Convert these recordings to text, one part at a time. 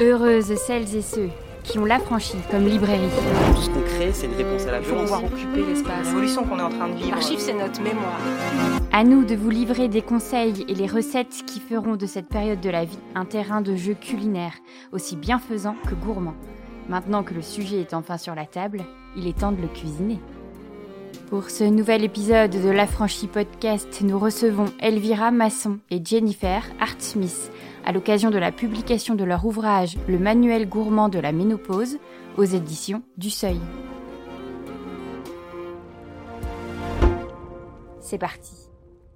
Heureuses celles et ceux qui ont l'affranchi comme librairie. Tout ce qu'on crée, c'est une réponse à la Il faut violence. pouvoir occuper l'espace. L'évolution qu'on est en train de vivre. L'archive, c'est notre mémoire. À nous de vous livrer des conseils et les recettes qui feront de cette période de la vie un terrain de jeu culinaire, aussi bienfaisant que gourmand. Maintenant que le sujet est enfin sur la table, il est temps de le cuisiner. Pour ce nouvel épisode de l'Affranchi Podcast, nous recevons Elvira Masson et Jennifer Hart-Smith à l'occasion de la publication de leur ouvrage Le manuel gourmand de la ménopause aux éditions du Seuil. C'est parti.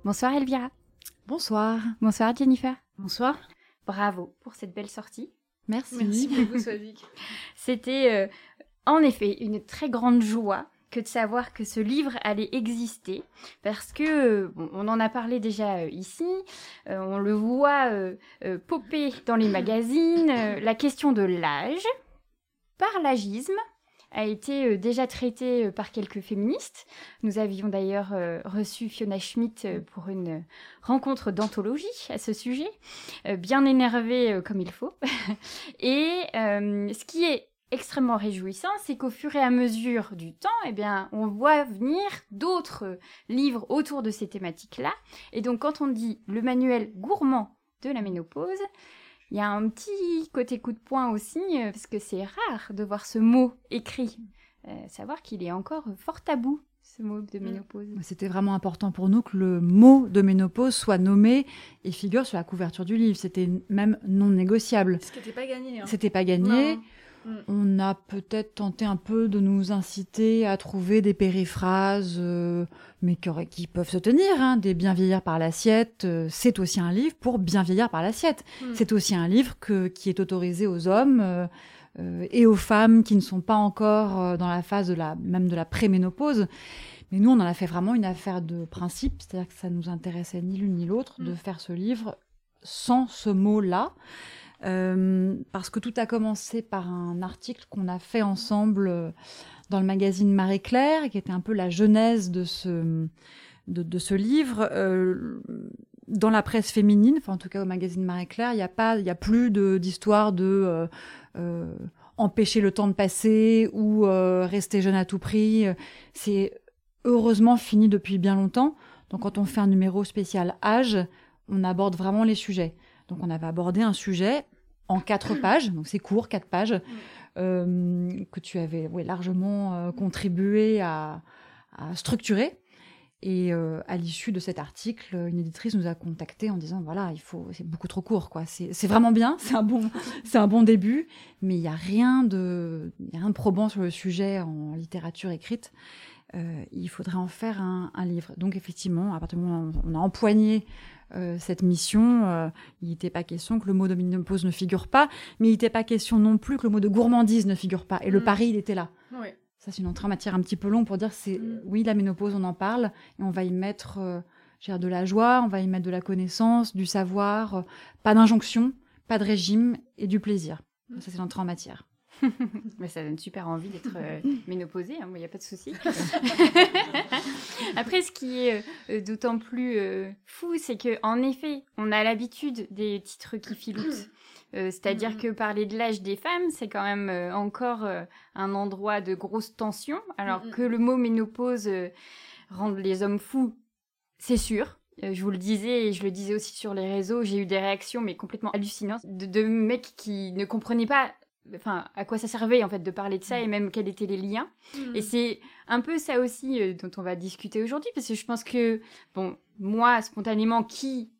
Bonsoir Elvira. Bonsoir. Bonsoir Jennifer. Bonsoir. Bravo pour cette belle sortie. Merci. beaucoup, Swazik. C'était euh, en effet une très grande joie que de savoir que ce livre allait exister parce que euh, on en a parlé déjà euh, ici, euh, on le voit popper dans les magazines, la question de l'âge par l'agisme a été déjà traitée par quelques féministes. Nous avions d'ailleurs reçu Fiona Schmidt pour une rencontre d'anthologie à ce sujet, bien énervée comme il faut. et ce qui est extrêmement réjouissant, c'est qu'au fur et à mesure du temps, eh bien, on voit venir d'autres livres autour de ces thématiques-là. Et donc, quand on dit le manuel gourmand de la ménopause, il y a un petit côté coup de poing aussi, euh, parce que c'est rare de voir ce mot écrit. Euh, savoir qu'il est encore fort tabou, ce mot de ménopause. C'était vraiment important pour nous que le mot de ménopause soit nommé et figure sur la couverture du livre. C'était même non négociable. Ce qui n'était pas gagné. Hein. C'était pas gagné. Non. Mm. On a peut-être tenté un peu de nous inciter à trouver des périphrases, euh, mais qui, qui peuvent se tenir. hein. Des bien vieillir par l'assiette, euh, c'est aussi un livre pour bien vieillir par l'assiette. Mm. C'est aussi un livre que- qui est autorisé aux hommes euh, et aux femmes qui ne sont pas encore dans la phase de la, même de la préménopause. Mais nous, on en a fait vraiment une affaire de principe, c'est-à-dire que ça nous intéressait ni l'une ni l'autre de Mm. faire ce livre sans ce mot-là. Euh, parce que tout a commencé par un article qu'on a fait ensemble euh, dans le magazine Marie Claire, qui était un peu la genèse de ce, livre. Euh, dans la presse féminine, enfin en tout cas au magazine Marie Claire, il n'y a pas, il y a plus d'histoire de empêcher le temps de passer ou rester jeune à tout prix. C'est heureusement fini depuis bien longtemps. Donc quand on fait un numéro spécial âge, on aborde vraiment les sujets. Donc on avait abordé un sujet en quatre pages, donc c'est court, quatre pages, euh, que tu avais ouais, largement euh, contribué à, à structurer. Et euh, à l'issue de cet article, une éditrice nous a contacté en disant voilà, il faut, c'est beaucoup trop court, quoi. C'est vraiment bien, c'est un bon, c'est un bon début, mais il y a rien de, il y a rien de probant sur le sujet en littérature écrite. Euh, il faudrait en faire un, un livre. Donc effectivement, à partir du moment où on a empoigné euh, cette mission, euh, il n'était pas question que le mot de ménopause ne figure pas, mais il n'était pas question non plus que le mot de gourmandise ne figure pas. Et le Mm. pari, il était là. Oui. Ça, c'est une entrée en matière un petit peu longue pour dire c'est Mm. oui, la ménopause, on en parle, et on va y mettre de la joie, on va y mettre de la connaissance, du savoir, pas d'injonction, pas de régime et du plaisir. Mm. Ça, c'est l'entrée en matière. Mais ça donne super envie d'être euh, ménopausée, il n'y a pas de souci. Après, ce qui est euh, d'autant plus euh, fou, c'est que en effet, on a l'habitude des titres qui filoutent. Euh, C'est-à-dire Mhm. que parler de l'âge des femmes, c'est quand même encore un endroit de grosse tension, alors Mhm. que le mot ménopause euh, rend les hommes fous, c'est sûr. Euh, je vous le disais et je le disais aussi sur les réseaux, j'ai eu des réactions mais complètement hallucinantes de, de mecs qui ne comprenaient pas enfin à quoi ça servait en fait de parler de ça et même quels étaient les liens. Mm. Et c'est un peu ça aussi euh, dont on va discuter aujourd'hui, parce que je pense que, bon, moi, spontanément, qui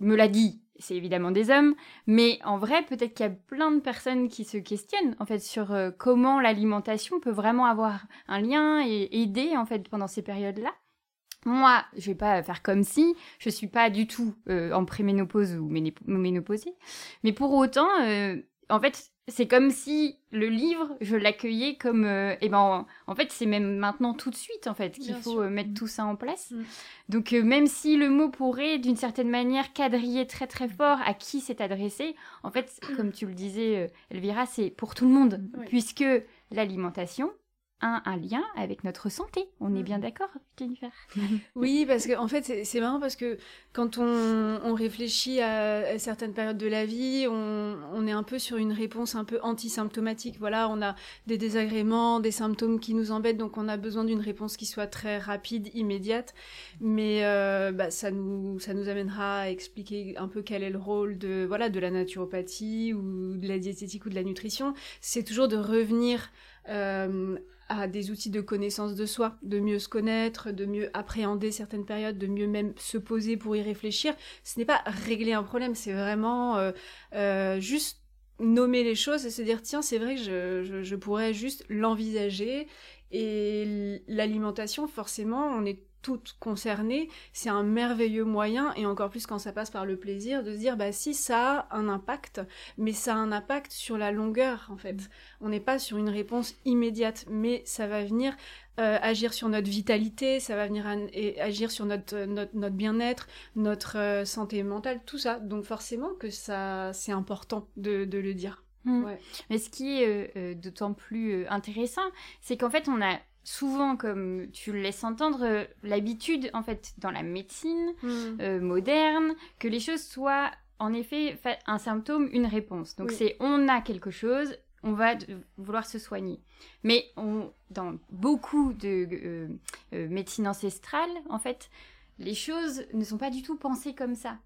me l'a dit, c'est évidemment des hommes, mais en vrai, peut-être qu'il y a plein de personnes qui se questionnent, en fait, sur euh, comment l'alimentation peut vraiment avoir un lien et aider, en fait, pendant ces périodes-là. Moi, je vais pas faire comme si je suis pas du tout euh, en préménopause ou ménopausée, mais pour autant, en fait, c'est comme si le livre, je l'accueillais comme, euh, eh ben, en, en fait, c'est même maintenant tout de suite, en fait, qu'il faut sûr. euh, mettre tout ça en place. Mm. Donc, euh, même si le mot pourrait, d'une certaine manière, quadriller très très fort à qui c'est adressé, en fait, comme tu le disais, euh, Elvira, c'est pour tout le monde, Oui. puisque l'alimentation un lien avec notre santé. On est bien d'accord, Jennifer? Oui, parce que en fait, c'est marrant parce que quand on, réfléchit à, certaines périodes de la vie, on, est un peu sur une réponse un peu antisymptomatique. Voilà, on a des désagréments, des symptômes qui nous embêtent, donc on a besoin d'une réponse qui soit très rapide, immédiate. Mais euh, bah, ça, nous, ça nous amènera à expliquer un peu quel est le rôle de, voilà, de la naturopathie ou de la diététique ou de la nutrition. C'est toujours de revenir euh, à des outils de connaissance de soi, de mieux se connaître, de mieux appréhender certaines périodes, de mieux même se poser pour y réfléchir. Ce n'est pas régler un problème, c'est vraiment euh, euh, juste nommer les choses et se dire tiens c'est vrai que je, je pourrais juste l'envisager et l'alimentation forcément on est toutes concernées, c'est un merveilleux moyen, et encore plus quand ça passe par le plaisir, de se dire, bah si, ça a un impact, mais ça a un impact sur la longueur, en fait. On n'est pas sur une réponse immédiate, mais ça va venir euh, agir sur notre vitalité, ça va venir agir sur notre, notre, bien-être, notre euh, santé mentale, tout ça. Donc forcément que ça, c'est important de, le dire. Mmh. Mais ce qui est euh, d'autant plus intéressant, c'est qu'en fait, on a souvent, comme tu le laisses entendre, euh, l'habitude, en fait, dans la médecine hmm. euh, moderne, que les choses soient, en effet, un symptôme, une réponse. Donc, c'est on a quelque chose, on va vouloir se soigner. Mais on, dans beaucoup de euh, médecine ancestrale, en fait, les choses ne sont pas du tout pensées comme ça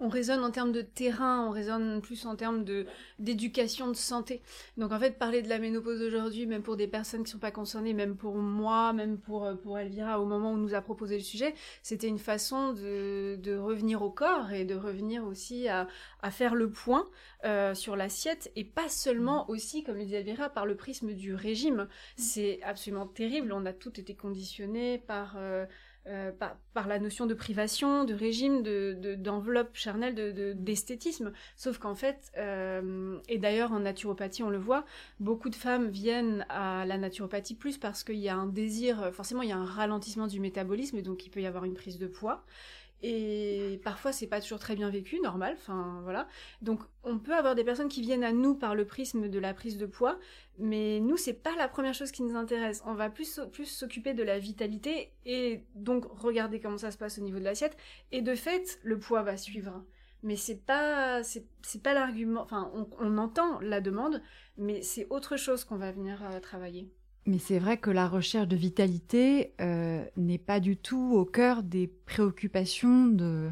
on raisonne en termes de terrain, on raisonne plus en termes de d'éducation, de santé. Donc en fait, parler de la ménopause aujourd'hui, même pour des personnes qui sont pas concernées, même pour moi, même pour euh, pour Elvira, au moment où on nous a proposé le sujet, c'était une façon de, de revenir au corps et de revenir aussi à, à faire le point euh, sur l'assiette et pas seulement aussi, comme le dit Elvira, par le prisme du régime. C'est absolument terrible. On a tout été conditionné par euh, euh, par, la notion de privation, de régime, d'enveloppe de, charnelle, d'esthétisme. Sauf qu'en fait, euh, et d'ailleurs en naturopathie on le voit, beaucoup de femmes viennent à la naturopathie plus parce qu'il y a un désir, forcément il y a un ralentissement du métabolisme donc il peut y avoir une prise de poids. Et parfois, c'est pas toujours très bien vécu, normal. Enfin, voilà. Donc, on peut avoir des personnes qui viennent à nous par le prisme de la prise de poids, mais nous, c'est pas la première chose qui nous intéresse. On va plus plus s'occuper de la vitalité et donc regarder comment ça se passe au niveau de l'assiette. Et de fait, le poids va suivre. Mais c'est pas c'est pas l'argument. Enfin, on, entend la demande, mais c'est autre chose qu'on va venir euh, travailler. Mais c'est vrai que la recherche de vitalité euh, n'est pas du tout au cœur des préoccupations de,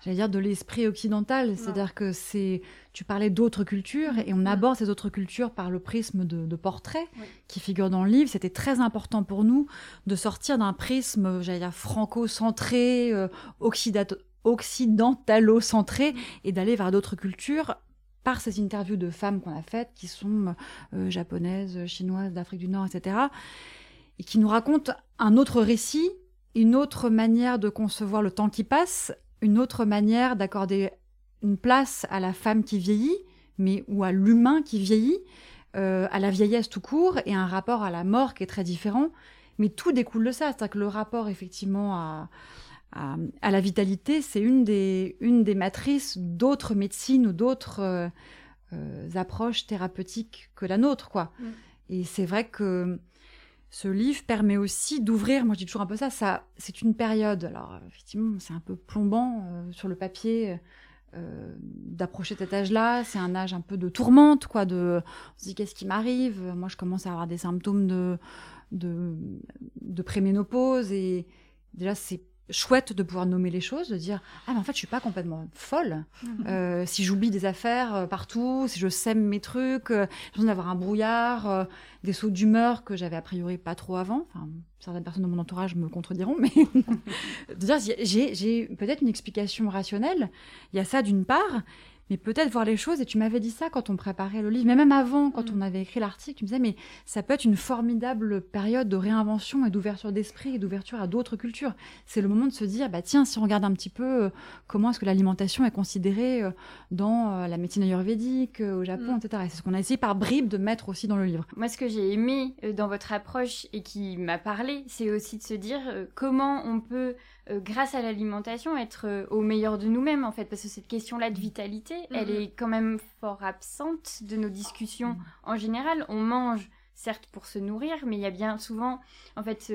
j'allais dire, de l'esprit occidental. C'est-à-dire que c'est, tu parlais d'autres cultures et on aborde ces autres cultures par le prisme de, portraits qui figurent dans le livre. C'était très important pour nous de sortir d'un prisme, j'allais dire, franco-centré, euh, occidentalo-centré et d'aller vers d'autres cultures par ces interviews de femmes qu'on a faites, qui sont euh, japonaises, chinoises, d'Afrique du Nord, etc., et qui nous racontent un autre récit, une autre manière de concevoir le temps qui passe, une autre manière d'accorder une place à la femme qui vieillit, mais ou à l'humain qui vieillit, euh, à la vieillesse tout court, et un rapport à la mort qui est très différent. Mais tout découle de ça, c'est-à-dire que le rapport effectivement à, à, la vitalité, c'est une des, une des matrices d'autres médecines ou d'autres euh, euh, approches thérapeutiques que la nôtre, quoi. Mm. Et c'est vrai que ce livre permet aussi d'ouvrir, moi je dis toujours un peu ça, ça c'est une période, alors effectivement c'est un peu plombant euh, sur le papier d'approcher cet âge-là, c'est un âge un peu de tourmente, quoi, de, on se dit qu'est-ce qui m'arrive, moi je commence à avoir des symptômes de, de, de préménopause et déjà c'est chouette de pouvoir nommer les choses, de dire ah mais en fait je suis pas complètement folle. Mhm. Euh, si j'oublie des affaires euh, partout, si je sème mes trucs, euh, j'ai besoin d'avoir un brouillard, des sauts d'humeur que j'avais a priori pas trop avant. Enfin, certaines personnes de mon entourage me contrediront, mais de dire j'ai peut-être une explication rationnelle. Il y a ça d'une part, mais peut-être voir les choses. Et tu m'avais dit ça quand on préparait le livre, mais même avant, quand mm. on avait écrit l'article, tu me disais, mais ça peut être une formidable période de réinvention et d'ouverture d'esprit et d'ouverture à d'autres cultures. C'est le moment de se dire, bah tiens, si on regarde un petit peu euh, comment est-ce que l'alimentation est considérée euh, dans euh, la médecine ayurvédique, au Japon, mm. etc. c'est ce qu'on a essayé par bribes de mettre aussi dans le livre. Moi, ce que j'ai aimé dans votre approche et qui m'a parlé, c'est aussi de se dire comment on peut euh, grâce à l'alimentation, être euh, au meilleur de nous-mêmes, en fait, parce que cette question-là de vitalité, elle mhm. est quand même fort absente de nos discussions. En général, on mange certes pour se nourrir, mais il y a bien souvent en fait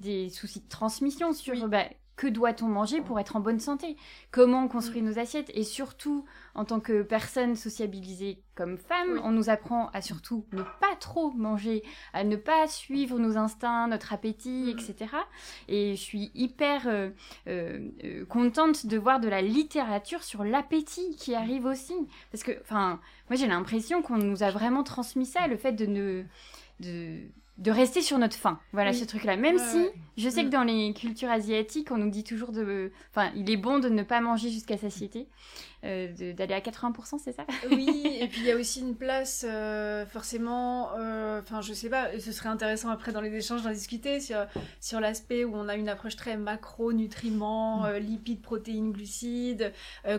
des soucis de transmission sur bah, que doit-on manger pour être en bonne santé? Comment on construit mm. nos assiettes? Et surtout, en tant que personne sociabilisée comme femme, on nous apprend à surtout ne pas trop manger, à ne pas suivre nos instincts, notre appétit, mm. etc. Et je suis hyper euh, euh, euh, contente de voir de la littérature sur l'appétit qui arrive aussi. Parce que, enfin, moi j'ai l'impression qu'on nous a vraiment transmis ça, le fait de ne... De, de rester sur notre faim. Voilà ce truc-là. Même si je sais que mm. dans les cultures asiatiques, on nous dit toujours de. Enfin, il est bon de ne pas manger jusqu'à satiété, euh, d'aller à 80%, c'est ça? Oui, et puis il y a aussi une place, euh, forcément. Euh, enfin, je sais pas, ce serait intéressant après dans les échanges d'en discuter sur, sur l'aspect où on a une approche très macro, nutriments, mm. lipides, protéines, glucides,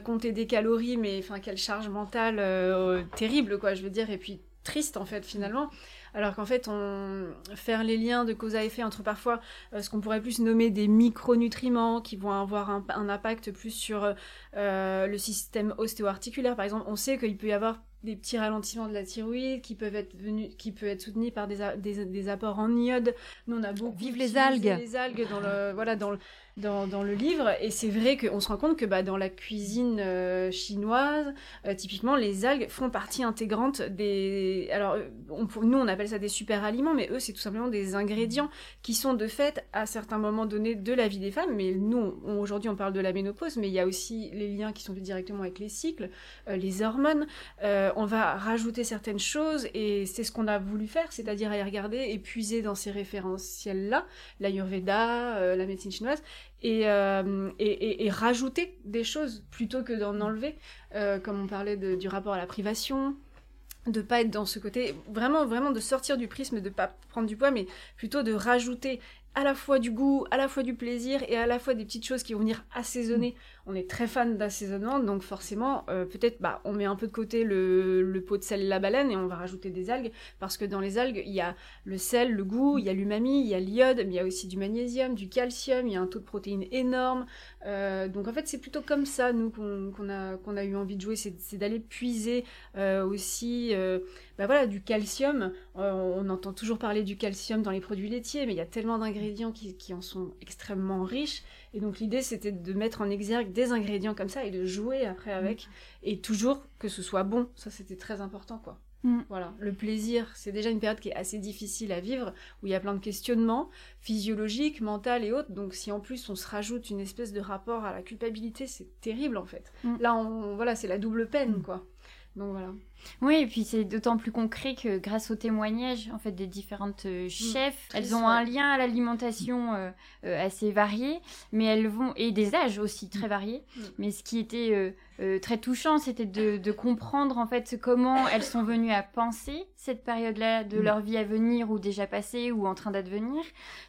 compter des calories, mais enfin, quelle charge mentale terrible, quoi, je veux dire, et puis triste en fait, finalement alors qu'en fait, on faire les liens de cause à effet entre parfois euh, ce qu'on pourrait plus nommer des micronutriments qui vont avoir un, impact plus sur euh, le système ostéo-articulaire. Par exemple, on sait qu'il peut y avoir des petits ralentissements de la thyroïde qui peuvent être venus, qui peut être soutenus par des, des, apports en iode. Nous, on a beaucoup vive les algues, les algues dans le voilà dans le dans, dans, le livre. Et c'est vrai qu'on se rend compte que bah, dans la cuisine euh, chinoise, euh, typiquement, les algues font partie intégrante des... Alors, euh, on, nous, on appelle ça des super aliments, mais eux, c'est tout simplement des ingrédients qui sont de fait, à certains moments donnés de la vie des femmes. Mais nous, aujourd'hui, on parle de la ménopause, mais il y a aussi les liens qui sont directement avec les cycles, les hormones. on va rajouter certaines choses, et c'est ce qu'on a voulu faire, c'est-à-dire aller regarder et puiser dans ces référentiels-là, l'Ayurveda, la médecine chinoise, euh, et, et, et, rajouter des choses plutôt que d'en enlever, euh, comme on parlait du rapport à la privation, de pas être dans ce côté, vraiment, vraiment de sortir du prisme, de pas prendre du poids, mais plutôt de rajouter à la fois du goût, à la fois du plaisir et à la fois des petites choses qui vont venir assaisonner. On est très fan d'assaisonnement, donc forcément, euh, peut-être, bah, on met un peu de côté le, pot de sel et la baleine et on va rajouter des algues, parce que dans les algues, il y a le sel, le goût, il y a l'umami, il y a l'iode, mais il y a aussi du magnésium, du calcium, il y a un taux de protéines énorme. Euh, donc en fait, c'est plutôt comme ça, nous, qu'on a, eu envie de jouer, c'est d'aller puiser euh, aussi bah voilà, du calcium. on entend toujours parler du calcium dans les produits laitiers, mais il y a tellement d'ingrédients qui, en sont extrêmement riches. Et donc l'idée, c'était de mettre en exergue des ingrédients comme ça et de jouer après mm. avec. Et toujours que ce soit bon. Ça, c'était très important, quoi. Mm. Voilà, le plaisir, c'est déjà une période qui est assez difficile à vivre, où il y a plein de questionnements physiologiques, mentaux et autres. Donc si en plus on se rajoute une espèce de rapport à la culpabilité, c'est terrible en fait. Mm. Là, on, voilà, c'est la double peine, quoi. Donc voilà. Oui, et puis c'est d'autant plus concret que grâce aux témoignages en fait des différentes euh, mm. chefs, elles ont un lien à l'alimentation euh, euh, assez varié, mais elles vont et des âges aussi très mm. variés. Mm. Mais ce qui était très touchant, c'était de, de, comprendre en fait comment elles sont venues à penser cette période-là de leur vie à venir ou déjà passée ou en train d'advenir,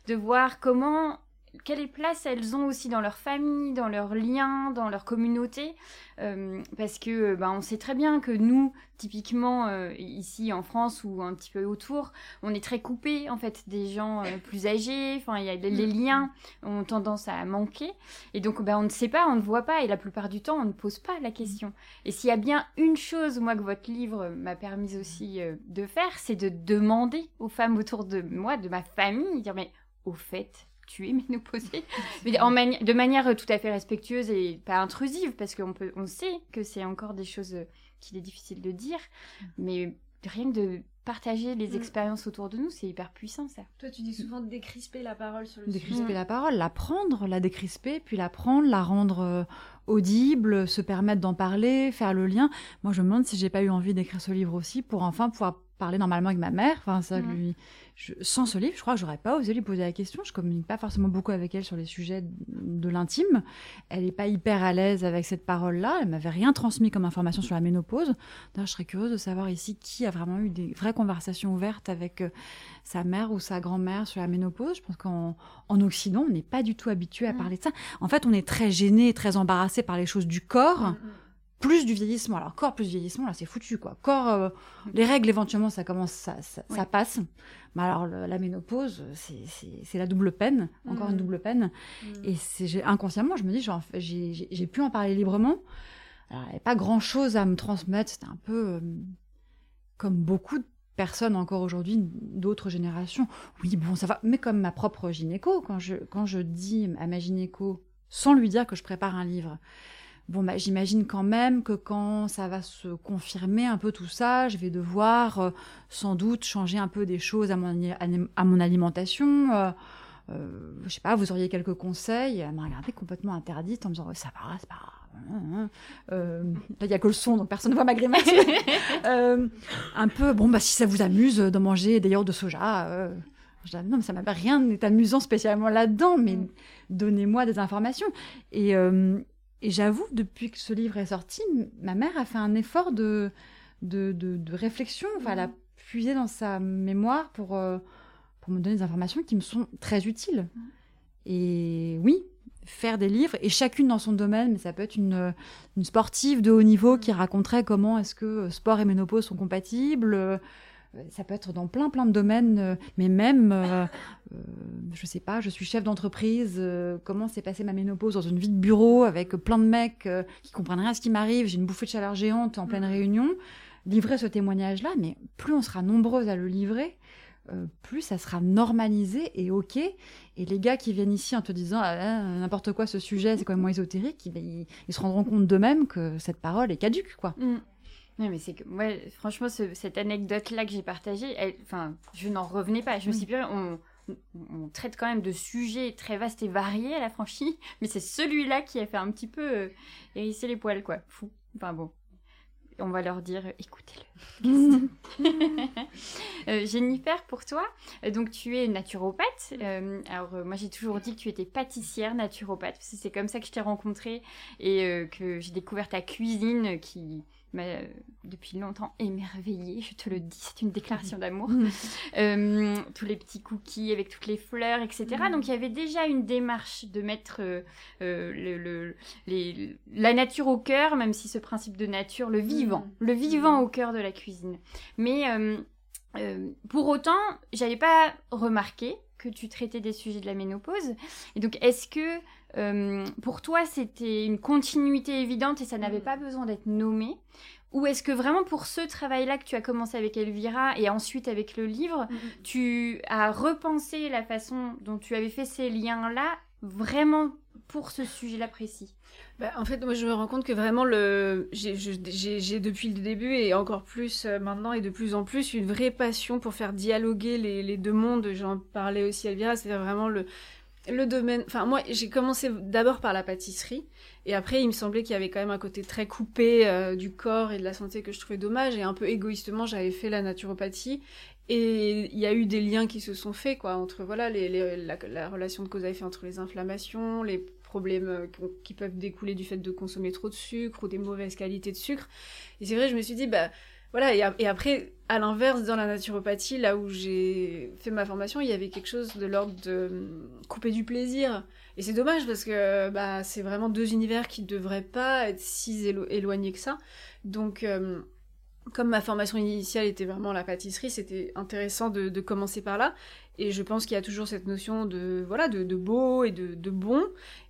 de voir comment quelle place elles ont aussi dans leur famille, dans leurs liens, dans leur communauté, euh, parce que euh, bah, on sait très bien que nous, typiquement euh, ici en France ou un petit peu autour, on est très coupé en fait des gens plus âgés. Enfin, y a les, liens ont tendance à manquer, et donc bah, on ne sait pas, on ne voit pas, et la plupart du temps, on ne pose pas la question. Et s'il y a bien une chose, moi, que votre livre m'a permis aussi de faire, c'est de demander aux femmes autour de moi, de ma famille, dire mais au fait, tu es ménopausée, mais en de manière tout à fait respectueuse et pas intrusive, parce qu'on peut, on sait que c'est encore des choses euh, qu'il est difficile de dire, mais rien que de partager les mm. expériences autour de nous, c'est hyper puissant ça. Toi, tu dis souvent de décrisper la parole sur le sujet. Décrisper la parole, la prendre, la décrisper, puis la prendre, la rendre euh, audible, se permettre d'en parler, faire le lien. Moi, je me demande si j'ai pas eu envie d'écrire ce livre aussi pour enfin pouvoir parler normalement avec ma mère. Enfin, ça mm. lui sans ce livre, je crois que j'aurais pas osé lui poser la question. Je communique pas forcément beaucoup avec elle sur les sujets de l'intime. Elle est pas hyper à l'aise avec cette parole-là. Elle m'avait rien transmis comme information sur la ménopause. D'ailleurs, je serais curieuse de savoir ici qui a vraiment eu des vraies conversations ouvertes avec euh, sa mère ou sa grand-mère sur la ménopause. Je pense qu'en Occident, on n'est pas du tout habitué à mm. parler de ça. En fait, on est très gêné, très embarrassé par les choses du corps. Mm, plus du vieillissement. Alors, corps plus vieillissement, là, c'est foutu, quoi. Corps, euh, les règles, éventuellement, ça commence, ça, ça, passe. Mais alors, la ménopause, c'est la double peine, encore une mm. double peine. Mm. Et c'est inconsciemment, je me dis, j'ai pu en parler librement. Alors, il n'y avait pas grand-chose à me transmettre. C'était un peu euh, comme beaucoup personne encore aujourd'hui d'autres générations. Oui, bon, ça va. Mais comme ma propre gynéco, quand je, quand je dis à ma gynéco, sans lui dire que je prépare un livre, bon, bah, j'imagine quand même que quand ça va se confirmer un peu tout ça, je vais devoir euh, sans doute changer un peu des choses à mon, à mon alimentation. Euh, euh, je sais pas, vous auriez quelques conseils Elle m'a regardé complètement interdite en me disant ça va, c'est pas grave. Euh, là, il n'y a que le son, donc personne ne voit ma grimace. euh, un peu, bon, bah, si ça vous amuse de manger des yaourts de soja. Euh, non, mais ça m'a rien n'est amusant spécialement là-dedans, mais mm. donnez-moi des informations. Et, euh, et j'avoue, depuis que ce livre est sorti, ma mère a fait un effort de, de, de, réflexion. Enfin, elle a mm. puisé dans sa mémoire pour, euh, pour me donner des informations qui me sont très utiles. Mm. Et oui, faire des livres, et chacune dans son domaine, mais ça peut être une, une sportive de haut niveau qui raconterait comment est-ce que sport et ménopause sont compatibles. Euh, ça peut être dans plein plein de domaines, euh, mais même, euh, je sais pas, je suis chef d'entreprise, comment s'est passée ma ménopause dans une vie de bureau avec plein de mecs qui comprennent rien à ce qui m'arrive, j'ai une bouffée de chaleur géante en pleine mm. réunion. Livrer ce témoignage-là, mais plus on sera nombreuses à le livrer, euh, plus ça sera normalisé et ok. Et les gars qui viennent ici en te disant ah, ah, n'importe quoi ce sujet, c'est quand même moins ésotérique, ils, se rendront compte d'eux-mêmes que cette parole est caduque, quoi. Mm. Non, mais c'est que, moi, franchement, cette anecdote-là que j'ai partagée, enfin, je n'en revenais pas. Je me suis dit, on, on, traite quand même de sujets très vastes et variés à la franchise, mais c'est celui-là qui a fait un petit peu euh, hérisser les poils, quoi. Fou. Enfin bon, on va leur dire écoutez-le. euh, Jennifer, pour toi, euh, donc tu es naturopathe. Euh, alors euh, moi j'ai toujours dit que tu étais pâtissière naturopathe c'est comme ça que je t'ai rencontrée et que j'ai découvert ta cuisine qui m'a depuis longtemps émerveillée, je te le dis, c'est une déclaration d'amour. euh, tous les petits cookies avec toutes les fleurs, etc. Mm. Donc il y avait déjà une démarche de mettre euh, euh, le, les, la nature au cœur, même si ce principe de nature, le vivant, mm. le vivant mm. au cœur de la cuisine. Mais euh, pour autant, j'avais pas remarqué que tu traitais des sujets de la ménopause. Et donc, est-ce que pour toi, c'était une continuité évidente et ça n'avait pas besoin d'être nommé? Ou est-ce que vraiment pour ce travail-là que tu as commencé avec Elvira et ensuite avec le livre, mm-hmm. tu as repensé la façon dont tu avais fait ces liens-là vraiment pour ce sujet-là précis bah, en fait, moi, je me rends compte que vraiment, le... j'ai depuis le début et encore plus euh, maintenant et de plus en plus une vraie passion pour faire dialoguer les, les deux mondes. J'en parlais aussi Elvira, c'est vraiment le, le domaine. Enfin, moi, j'ai commencé d'abord par la pâtisserie. Et après, il me semblait qu'il y avait quand même un côté très coupé euh, du corps et de la santé que je trouvais dommage. Et un peu égoïstement, j'avais fait la naturopathie. Et il y a eu des liens qui se sont faits, quoi, entre voilà, les, la, relation de cause à effet entre les inflammations, les problèmes euh, qui peuvent découler du fait de consommer trop de sucre ou des mauvaises qualités de sucre. Et c'est vrai, je me suis dit, bah, voilà, et, après, à l'inverse, dans la naturopathie, là où j'ai fait ma formation, il y avait quelque chose de l'ordre de hum, couper du plaisir. Et c'est dommage parce que bah, c'est vraiment deux univers qui ne devraient pas être si éloignés que ça. Donc, hum, comme ma formation initiale était vraiment la pâtisserie, c'était intéressant de, commencer par là. Et je pense qu'il y a toujours cette notion de voilà de, beau et de, bon.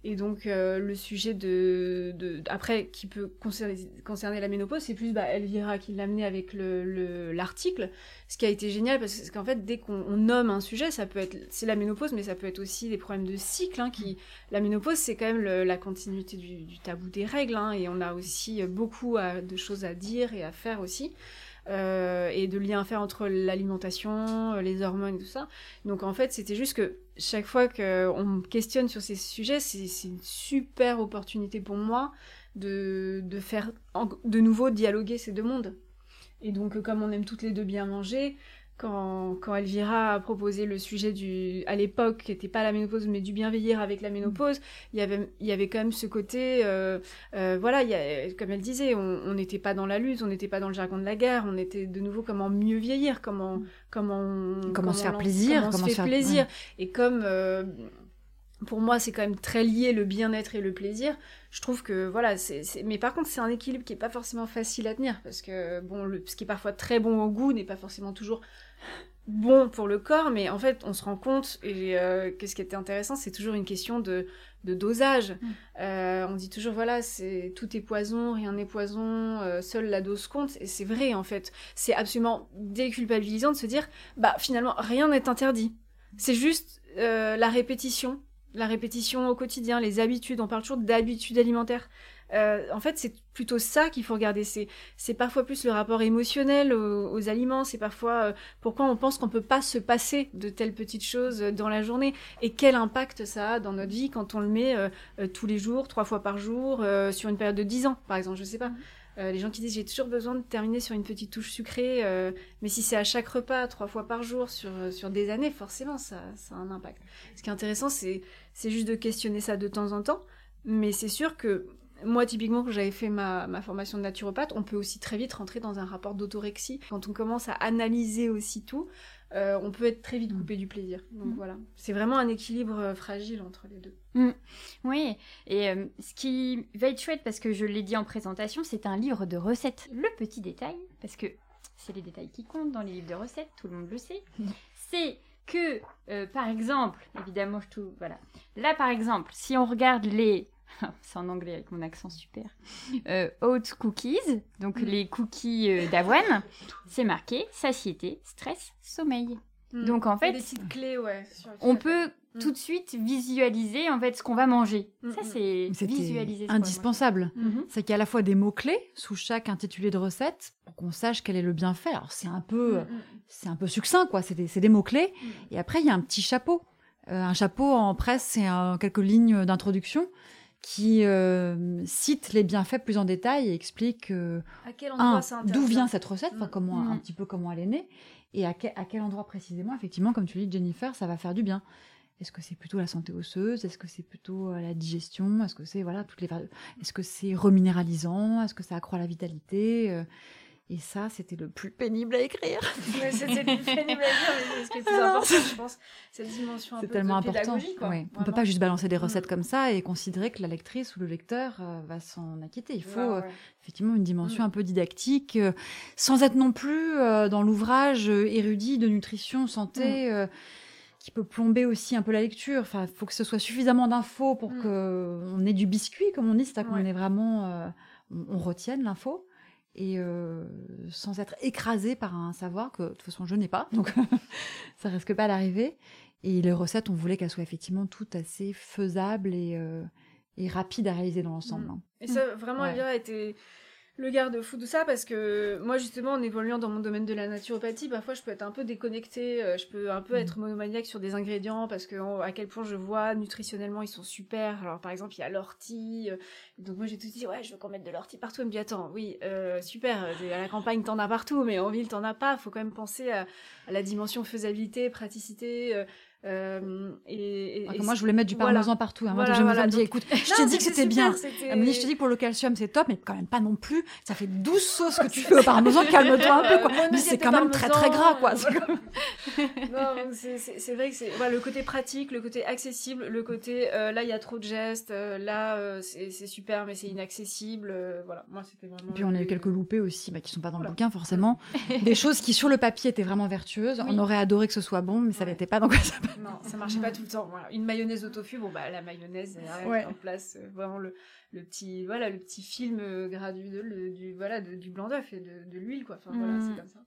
Et donc euh, le sujet de, après qui peut concerner, la ménopause, c'est plus bah, Elvira qui l'a amené avec le l'article. Ce qui a été génial parce qu'en fait dès qu'on nomme un sujet, ça peut être c'est la ménopause, mais ça peut être aussi des problèmes de cycle. Hein, la ménopause c'est quand même la continuité du, du, tabou des règles. Hein, et on a aussi beaucoup de choses à dire et à faire aussi. Euh, et de liens à faire entre l'alimentation, euh, les hormones et tout ça. Donc en fait, c'était juste que chaque fois qu'on me questionne sur ces sujets, c'est une super opportunité pour moi de, de faire de nouveau dialoguer ces deux mondes. Et donc, comme on aime toutes les deux bien manger, quand, quand Elvira a proposé le sujet du, à l'époque, qui n'était pas la ménopause, mais du bien vieillir avec la ménopause, il y avait, il y avait quand même ce côté, euh, euh, voilà, il y a, comme elle disait, on n'était pas dans la lutte, on n'était pas dans le jargon de la guerre, on était de nouveau comment mieux vieillir, comment, comment, comment, se faire plaisir, comment, se faire plaisir. Et comme, euh, pour moi, c'est quand même très lié le bien-être et le plaisir. Je trouve que voilà, c'est, mais par contre, c'est un équilibre qui est pas forcément facile à tenir parce que bon, le, ce qui est parfois très bon au goût n'est pas forcément toujours bon pour le corps, mais en fait, on se rend compte, et euh, que ce qui était intéressant, c'est toujours une question de, dosage. Mm. Euh, on dit toujours, voilà, c'est tout est poison, rien n'est poison, euh, seule la dose compte, et c'est vrai, en fait. C'est absolument déculpabilisant de se dire, bah, finalement, rien n'est interdit. C'est juste la répétition, la répétition au quotidien, les habitudes, on parle toujours d'habitudes alimentaires. Euh, en fait, c'est plutôt ça qu'il faut regarder. C'est parfois plus le rapport émotionnel aux, aliments. C'est parfois euh, pourquoi on pense qu'on peut pas se passer de telles petites choses dans la journée et quel impact ça a dans notre vie quand on le met euh, tous les jours, trois fois par jour, sur une période de dix ans, par exemple. Je sais pas. les gens qui disent j'ai toujours besoin de terminer sur une petite touche sucrée, mais si c'est à chaque repas, trois fois par jour, sur, sur des années, forcément, ça, ça a un impact. Ce qui est intéressant, c'est juste de questionner ça de temps en temps, mais c'est sûr que moi, typiquement, quand j'avais fait ma, formation de naturopathe, on peut aussi très vite rentrer dans un rapport d'autorexie. Quand on commence à analyser aussi tout, euh, on peut être très vite coupé du plaisir. Donc mm. voilà, c'est vraiment un équilibre euh, fragile entre les deux. Mm. Oui, et euh, ce qui va être chouette, parce que je l'ai dit en présentation, c'est un livre de recettes. Le petit détail, parce que c'est les détails qui comptent dans les livres de recettes, tout le monde le sait, mm. c'est que, par exemple, évidemment, je tout, voilà. Là, par exemple, si on regarde les c'est en anglais avec mon accent super, euh, oat cookies, donc mm. les cookies euh, d'avoine, c'est marqué satiété, stress, sommeil. Mm. Donc en fait, des petites clés, ouais, on peut mm. tout de suite visualiser en fait ce qu'on va manger. Ça c'est visualiser. Indispensable. Mm-hmm. C'est qu'il y a à la fois des mots clés sous chaque intitulé de recette pour qu'on sache quel est le bienfait. Alors c'est un peu, c'est un peu succinct quoi. C'est des, des mots clés. Et après il y a un petit chapeau. Euh, un chapeau en presse, c'est quelques lignes d'introduction qui euh, cite les bienfaits plus en détail et explique euh, d'où vient cette recette, enfin, comment, un mm. petit peu comment elle est née, et à, à, quel endroit précisément, effectivement, comme tu dis, Jennifer, ça va faire du bien. Est-ce que c'est plutôt la santé osseuse? Est-ce que c'est plutôt euh, la digestion? Est-ce que c'est voilà toutes les Est-ce que c'est reminéralisant? Est-ce que ça accroît la vitalité? Et ça, c'était le plus pénible à écrire. c'était le plus pénible à écrire, mais ce qui est plus important, je pense, cette dimension un peu tellement de important. Quoi. Ouais. On ne peut pas juste balancer des recettes mm. comme ça et considérer que la lectrice ou le lecteur euh, va s'en acquitter. Il faut euh, effectivement une dimension mm. un peu didactique, euh, sans être non plus dans l'ouvrage érudit de nutrition, santé. Mm. qui peut plomber aussi un peu la lecture. Enfin, il faut que ce soit suffisamment d'infos pour qu'on ait du biscuit, comme on dit, c'est-à-dire qu'on est vraiment, on retienne l'info et euh, sans être écrasé par un savoir que de toute façon je n'ai pas, donc ça risque pas d'arriver. Et les recettes, on voulait qu'elles soient effectivement toutes assez faisables et, euh, et rapides à réaliser dans l'ensemble. Mm. Hein. Et ça, vraiment, ouais. Elvira a été le garde-fou de ça parce que moi justement en évoluant dans mon domaine de la naturopathie parfois je peux être un peu déconnectée euh, je peux un peu mm. être monomaniaque sur des ingrédients parce que à quel point je vois nutritionnellement ils sont super. Alors par exemple il y a l'ortie euh, donc moi j'ai tout dit ouais je veux qu'on mette de l'ortie partout. Elle me dit attends oui euh, super à la campagne t'en as partout mais en ville t'en as pas. Faut quand même penser à, à la dimension faisabilité praticité euh, et, moi, je voulais mettre du parmesan partout. Hein. Moi, voilà, dit, écoute, je t'ai dit que c'était bien. Elle me dit, je te dis pour le calcium, c'est top, mais quand même pas non plus. Ça fait 12 sauces que tu fais au parmesan, calme-toi un peu, quoi. mais c'est quand même très, très gras, quoi. c'est vrai que c'est le côté pratique, le côté accessible, le côté euh, là, il y a trop de gestes, euh, là, c'est super, mais c'est inaccessible. voilà, moi, c'était vraiment. Et puis, on a eu quelques loupés aussi, bah, qui sont pas dans le bouquin, forcément. Des choses qui, sur le papier, étaient vraiment vertueuses. On aurait adoré que ce soit bon, mais ça n'était pas. Donc, non, ça marchait pas tout le temps. Une mayonnaise au tofu, bon bah la mayonnaise en place, euh, vraiment le, le petit voilà le petit film euh, de, du voilà du blanc d'œuf et de, l'huile quoi. Enfin voilà, c'est mm. comme ça.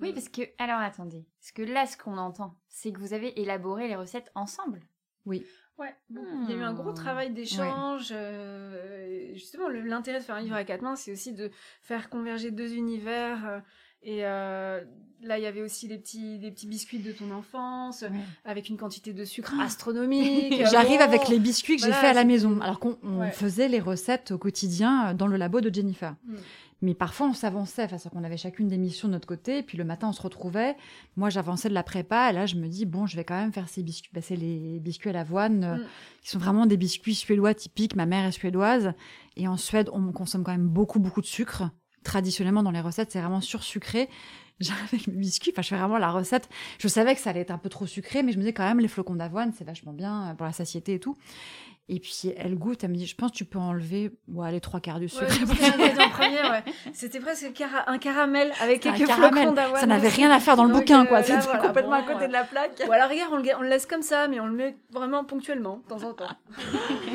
Oui, parce que alors attendez, parce que là ce qu'on entend, c'est que vous avez élaboré les recettes ensemble. Oui. Ouais, il y a eu un gros hmm. travail d'échange. Euh, justement, l'intérêt de faire un livre à quatre mains, c'est aussi de faire converger deux univers. Et euh, là, il y avait aussi des petits, petits biscuits de ton enfance, avec une quantité de sucre ah. astronomique. J'arrive avec les biscuits que j'ai fait à la maison, alors qu'on faisait les recettes au quotidien euh, dans le labo de Jennifer. Mm. Mais parfois, on s'avançait, enfin, qu'on avait chacune des missions de notre côté, et puis le matin, on se retrouvait. Moi, j'avançais de la prépa, et là, je me dis, bon, je vais quand même faire ces biscuits. Bah, c'est les biscuits à l'avoine, euh, mm. qui sont vraiment des biscuits suédois typiques. Ma mère est suédoise, et en Suède, on consomme quand même beaucoup, beaucoup de sucre traditionnellement dans les recettes, c'est vraiment sursucré. J'arrive avec mes biscuits, enfin, je fais vraiment la recette. Je savais que ça allait être un peu trop sucré, mais je me disais quand même, les flocons d'avoine, c'est vachement bien pour la satiété et tout. Et puis elle goûte, elle me dit, je pense que tu peux enlever ouais, les trois quarts du sucre. C'était presque un caramel avec quelques flocons d'avoine. Ça n'avait rien à faire dans le bouquin, quoi. C'était complètement à côté de la plaque. Ou alors regarde, on le, laisse comme ça, mais on le met vraiment ponctuellement, de temps en temps.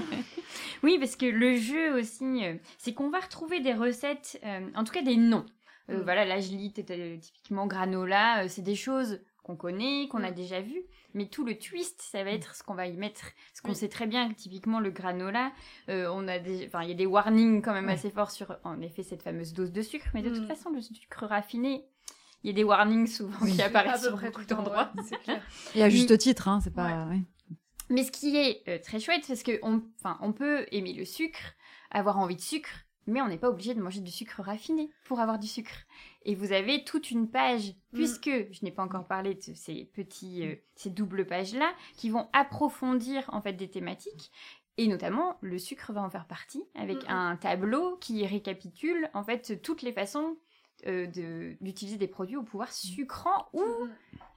oui, parce que le jeu aussi, euh, c'est qu'on va retrouver des recettes, euh, en tout cas des noms. Euh, mm. Voilà, là je lis typiquement granola, c'est des choses qu'on connaît, qu'on a mm. déjà vues. Mais tout le twist, ça va être ce qu'on va y mettre. Ce qu'on sait très bien, typiquement le granola, euh, on a des, enfin, il y a des warnings quand même assez forts sur, en effet, cette fameuse dose de sucre. Mais de toute mm. façon, le sucre raffiné, il y a des warnings souvent qui apparaissent sur beaucoup d'endroits. Et à juste titre, hein, c'est pas. Mais ce qui est euh, très chouette, parce que on, on peut aimer le sucre, avoir envie de sucre, mais on n'est pas obligé de manger du sucre raffiné pour avoir du sucre. Et vous avez toute une page, mm. puisque je n'ai pas encore parlé de ces petits, euh, ces doubles pages-là, qui vont approfondir en fait des thématiques. Et notamment, le sucre va en faire partie, avec mm, mm. un tableau qui récapitule en fait toutes les façons euh, d'utiliser des produits au pouvoir sucrant ou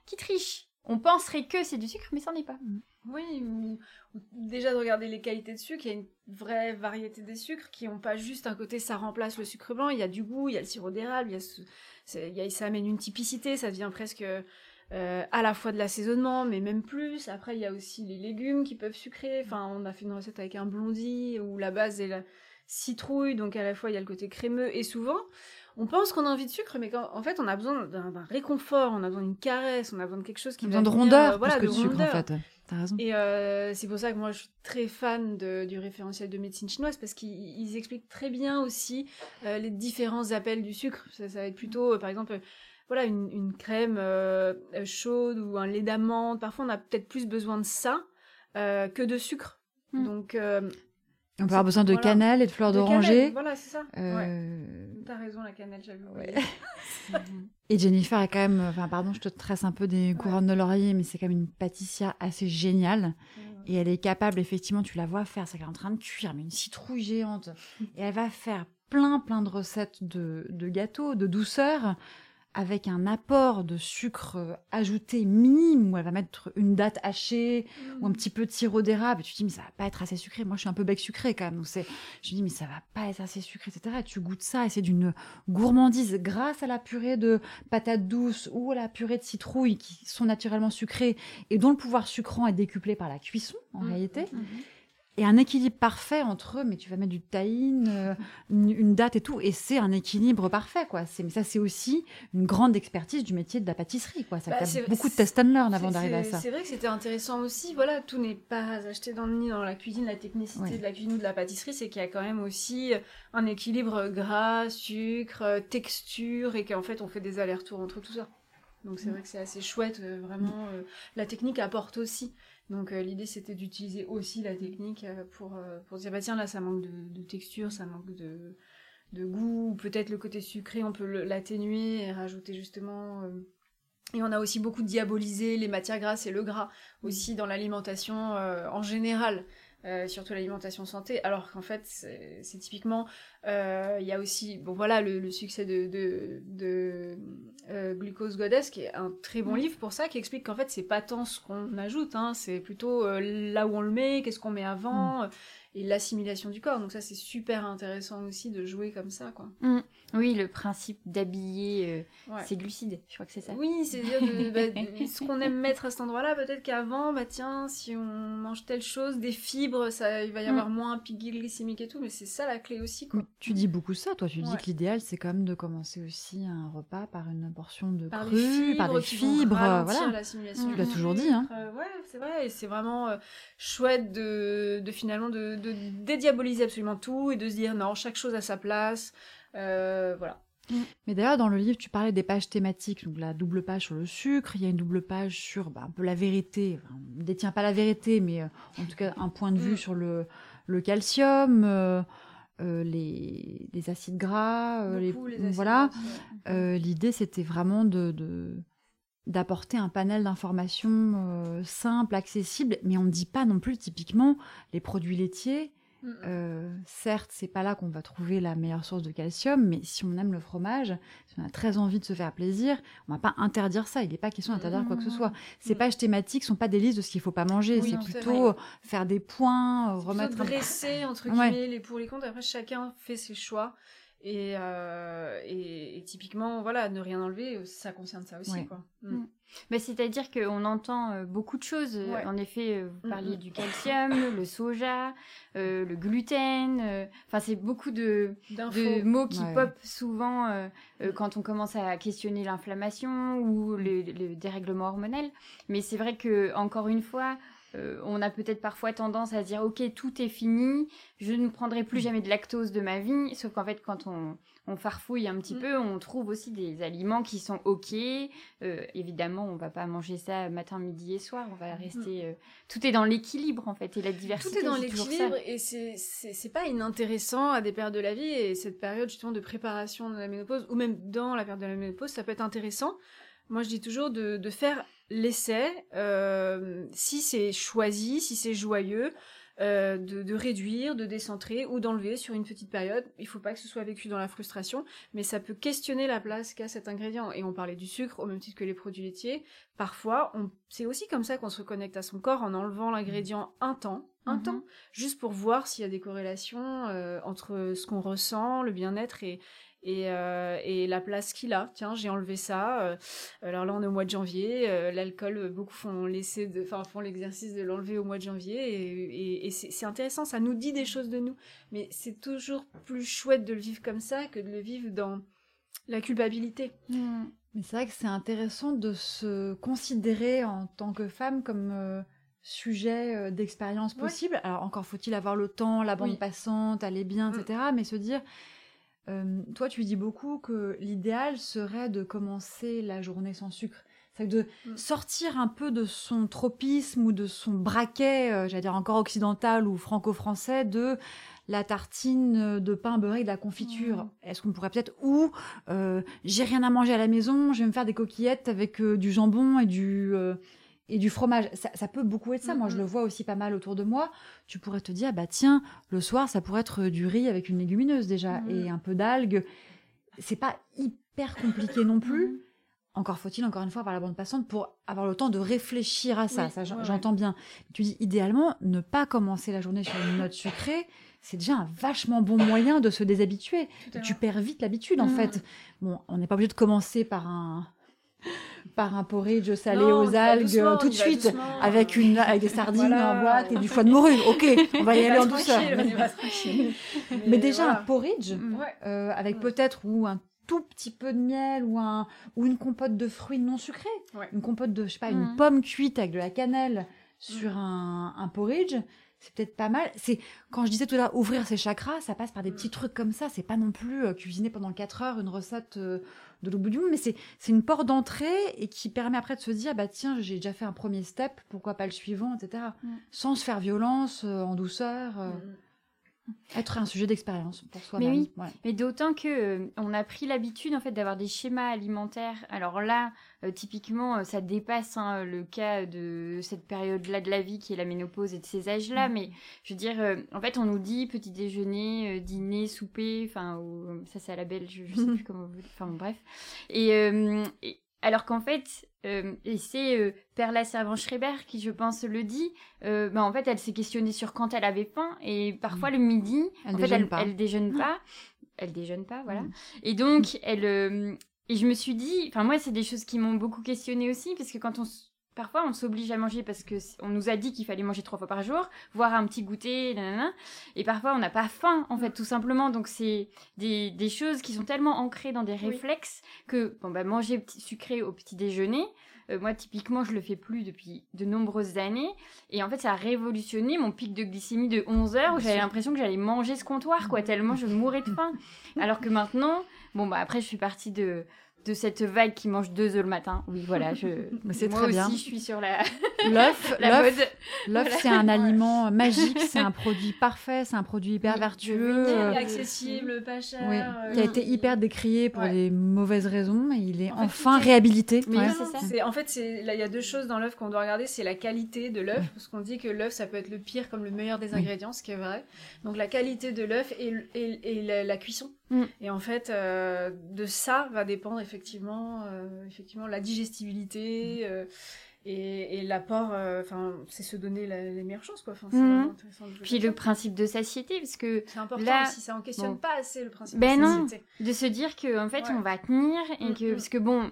qui trichent. On penserait que c'est du sucre, mais ça n'en est pas. Oui, ou, déjà de regarder les qualités de sucre, il y a une vraie variété des sucres qui n'ont pas juste un côté ça remplace le sucre blanc, il y a du goût, il y a le sirop d'érable, il ça amène une typicité, ça devient presque euh, à la fois de l'assaisonnement, mais même plus. Après, il y a aussi les légumes qui peuvent sucrer. Enfin, on a fait une recette avec un blondie où la base est la citrouille, donc à la fois il y a le côté crémeux et souvent on pense qu'on a envie de sucre, mais en fait, on a besoin d'un réconfort, on a besoin d'une caresse, on a besoin de quelque chose qui. On a besoin de rondeur, euh, voilà, de, sucre, en fait. T'as raison. Et euh, c'est pour ça que moi, je suis très fan du référentiel de médecine chinoise, parce qu'ils expliquent très bien aussi euh, les différents appels du sucre. Ça, va être plutôt, par exemple, voilà, une, crème chaude ou un lait d'amande. Parfois, on a peut-être plus besoin de ça que de sucre. Hmm. Donc, on peut avoir besoin de cannelle et de fleurs d'oranger. Voilà, c'est ça. Euh... T'as raison, la cannelle, j'avais oublié. et Jennifer a quand même, enfin, pardon, je te tresse un peu des couronnes de laurier, mais c'est quand même une pâtissière assez géniale. Et elle est capable, effectivement, tu la vois faire, c'est qu'elle est en train de cuire, mais une citrouille géante. et elle va faire plein, plein de recettes de, de gâteaux, de douceur avec un apport de sucre euh, ajouté minime, où elle va mettre une date hachée ou un mm. petit peu de sirop d'érable. Et tu te dis, mais ça va pas être assez sucré. Moi, je suis un peu bec sucré quand même. Donc, c'est, je me dis, mais ça va pas être assez sucré, etc. Et tu goûtes ça et c'est d'une gourmandise grâce à la purée de patates douces ou à la purée de citrouille qui sont naturellement sucrées et dont le pouvoir sucrant est décuplé par la cuisson, en mm. réalité. Mm-hmm et un équilibre parfait entre eux, mais tu vas mettre du tahine, euh, une, date et tout, et c'est un équilibre parfait, quoi. C'est, mais ça, c'est aussi une grande expertise du métier de la pâtisserie, quoi. Ça bah, beaucoup de test and learn avant d'arriver à ça. C'est vrai que c'était intéressant aussi. Voilà, tout n'est pas acheté dans le nid dans la cuisine, la technicité de la cuisine ou de la pâtisserie, c'est qu'il y a quand même aussi un équilibre gras, sucre, texture, et qu'en fait, on fait des allers-retours entre tout ça. Donc c'est vrai que c'est assez chouette, euh, vraiment. Euh, la technique apporte aussi. Donc euh, l'idée c'était d'utiliser aussi la technique pour, pour dire bah tiens là ça manque de, texture, ça manque de, de goût, peut-être le côté sucré on peut l'atténuer et rajouter justement... et on a aussi beaucoup diabolisé les matières grasses et le gras aussi dans l'alimentation en général. surtout l'alimentation santé, alors qu'en fait, c'est typiquement, il y a aussi, bon voilà, le, succès de, de euh, Glucose Goddess, qui est un très bon livre pour ça, qui explique qu'en fait, c'est pas tant ce qu'on ajoute, hein, c'est plutôt euh, là où on le met, qu'est-ce qu'on met avant, mm. euh, et l'assimilation du corps. Donc ça, c'est super intéressant aussi de jouer comme ça, quoi. Mm. Oui, le principe d'habiller c'est glucides, je crois que c'est ça. Oui, c'est dire bah, ce qu'on aime mettre à cet endroit-là, peut-être qu'avant, bah tiens, si on mange telle chose, des fibres, ça, il va y avoir mm. moins un pic glycémique et tout, mais c'est ça la clé aussi, quoi. Tu dis beaucoup ça, toi, tu dis que l'idéal, c'est quand même de commencer aussi un repas par une portion de par cru, par des fibres, voilà. Tu l'as toujours dit, hein. Euh, ouais, c'est vrai, et c'est vraiment euh, chouette de, de finalement de, de, dédiaboliser absolument tout et de se dire non, chaque chose a sa place, euh, voilà. Mm. Mais d'ailleurs, dans le livre, tu parlais des pages thématiques, donc la double page sur le sucre, il y a une double page sur bah, un peu la vérité. on ne détient pas la vérité, mais en tout cas un point de vue mm. sur le, le calcium. Euh, les, acides gras, euh, les, voilà. Euh, l'idée, c'était vraiment de, d'apporter un panel d'informations simples, accessibles, mais on ne dit pas non plus typiquement les produits laitiers. Mm. Euh, certes, c'est pas là qu'on va trouver la meilleure source de calcium, mais si on aime le fromage, si on a très envie de se faire plaisir, on va pas interdire ça. Il n'est pas question d'interdire quoi que ce soit. Ces pages thématiques sont pas des listes de ce qu'il faut pas manger. c'est plutôt faire des points, remettre. Dresser entre guillemets les pour les contre. Après, chacun fait ses choix. Euh, et, et, typiquement, voilà, ne rien enlever, ça concerne ça aussi. Quoi. Mm. Mm. Mais c'est-à-dire qu'on entend euh, beaucoup de choses. En effet, vous mm, parliez du calcium, le soja, euh, le gluten. Enfin, c'est beaucoup de, de, mots qui pop souvent quand on commence à questionner l'inflammation ou le, le, dérèglement hormonal. Mais c'est vrai que, encore une fois, euh, on a peut-être parfois tendance à dire ok tout est fini, je ne prendrai plus mm. jamais de lactose de ma vie, sauf qu'en fait quand on, farfouille un petit mm. peu, on trouve aussi des aliments qui sont ok. Euh, évidemment, on va pas manger ça matin, midi et soir, on va mm. rester. Euh, tout est dans l'équilibre en fait et la diversité. Tout est dans l'équilibre et c'est pas inintéressant à des périodes de la vie et cette période justement de préparation de la ménopause ou même dans la période de la ménopause, ça peut être intéressant. Moi, je dis toujours de faire l'essai, euh, si c'est choisi, si c'est joyeux, euh, de, réduire, de décentrer ou d'enlever sur une petite période. Il faut pas que ce soit vécu dans la frustration, mais ça peut questionner la place qu'a cet ingrédient. Et on parlait du sucre au même titre que les produits laitiers. Parfois, c'est aussi comme ça qu'on se reconnecte à son corps en enlevant l'ingrédient un temps, un mm-hmm. temps, juste pour voir s'il y a des corrélations euh, entre ce qu'on ressent, le bien-être et, et, euh, et la place qu'il a. Tiens, j'ai enlevé ça. Euh, alors là, on est au mois de janvier. Euh, l'alcool, beaucoup font de, enfin font l'exercice de l'enlever au mois de janvier, et, et, c'est intéressant. Ça nous dit des choses de nous, mais c'est toujours plus chouette de le vivre comme ça que de le vivre dans la culpabilité. Mmh. Mais c'est vrai que c'est intéressant de se considérer en tant que femme comme sujet d'expérience possible. Alors encore faut-il avoir le temps, la bande passante, aller bien, etc. Mmh. Mais se dire euh, toi, tu dis beaucoup que l'idéal serait de commencer la journée sans sucre. C'est de mm. sortir un peu de son tropisme ou de son braquet, euh, j'allais dire encore occidental ou franco-français, de la tartine de pain beurré et de la confiture. Mm. Est-ce qu'on pourrait peut-être ou euh, j'ai rien à manger à la maison, je vais me faire des coquillettes avec du jambon et du et du fromage. Ça, peut beaucoup être ça. Moi, je le vois aussi pas mal autour de moi. Tu pourrais te dire, bah tiens, le soir, ça pourrait être du riz avec une légumineuse déjà et un peu d'algues. C'est pas hyper compliqué non plus. Encore faut-il, encore une fois, par la bande passante pour avoir le temps de réfléchir à ça. ça, j'entends bien. Tu dis, idéalement, ne pas commencer la journée sur une note sucrée, c'est déjà un vachement bon moyen de se déshabituer. Tu perds vite l'habitude, en mmh. fait. Bon, on n'est pas obligé de commencer par un par un porridge salé aux algues tout de suite avec une avec des sardines en boîte et du foie de morue. Ok, on va y aller en douceur. Mais, déjà un porridge mm. euh, avec peut-être ou un tout petit peu de miel ou un ou une compote de fruits non sucrés, une compote de je sais pas une mm. pomme cuite avec de la cannelle sur mm. un, un porridge c'est peut-être pas mal. C'est quand je disais tout à l'heure ouvrir ses chakras, ça passe par des petits trucs comme ça. C'est pas non plus euh, cuisiner pendant 4 heures une recette euh, de l'au bout du monde, mais c'est c'est une porte d'entrée et qui permet après de se dire bah tiens j'ai déjà fait un premier step, pourquoi pas le suivant, etc. Mm. Sans se faire violence, euh, en douceur. Mm. Être un sujet d'expérience pour soi-même. Mais oui, mais d'autant que euh, on a pris l'habitude en fait d'avoir des schémas alimentaires. Alors là, euh, typiquement, euh, ça dépasse hein, le cas de cette période-là de la vie qui est la ménopause et de ces âges-là. Mm. Mais je veux dire, en fait, on nous dit petit déjeuner, dîner, souper. Enfin, ça c'est à la belle, je, sais plus comment. Enfin bref. et alors qu'en fait, euh, et c'est euh, Perla Servan-Schreiber qui, je pense, le dit, euh, bah, en fait, elle s'est questionnée sur quand elle avait faim, et parfois mm. le midi, elle en fait, elle, elle déjeune pas. Elle déjeune pas, voilà. Mm. Et donc, elle... Euh, et je me suis dit, enfin moi, c'est des choses qui m'ont beaucoup questionnée aussi, parce que quand on Parfois, on s'oblige à manger parce que on nous a dit qu'il fallait manger trois fois par jour, voire un petit goûter, nanana. Et parfois, on n'a pas faim, en fait, tout simplement. Donc, c'est des, des, choses qui sont tellement ancrées dans des réflexes que, bon, bah, manger petit, sucré au petit déjeuner, euh, moi, typiquement, je le fais plus depuis de nombreuses années. Et en fait, ça a révolutionné mon pic de glycémie de 11 heures où j'avais l'impression que j'allais manger ce comptoir, quoi, tellement je mourais de faim. Alors que maintenant, bon, bah, après, je suis partie de, de cette vague qui mange deux œufs le matin. Oui, voilà, je. c'est Moi très aussi, bien. je suis sur la. L'œuf, l'œuf, mode. l'œuf, c'est un aliment magique, c'est un produit parfait, c'est un produit hyper Oui, vertueux. euh, accessible, pas cher. oui, euh, qui a été hyper décrié pour Ouais. des mauvaises raisons, et il est En enfin est- réhabilité. Mais Ouais. c'est En fait, il y a deux choses dans l'œuf qu'on doit regarder, c'est la qualité de l'œuf, parce qu'on dit que l'œuf, ça peut être le pire comme le meilleur des Oui. ingrédients, ce qui est vrai. Donc la qualité de l'œuf et, l- et- et la, la cuisson. Mm. Et en fait, euh, de ça va dépendre effectivement, euh, effectivement la digestibilité euh, et, et l'apport. Enfin, c'est se donner la- les meilleures chances, quoi. Enfin, c'est Mm. intéressant de Puis le principe de satiété, parce que c'est important là- aussi, ça en questionne bon. pas assez le principe Ben de non. société. de se dire que en fait Ouais. on va tenir et Mm, que mm. parce que bon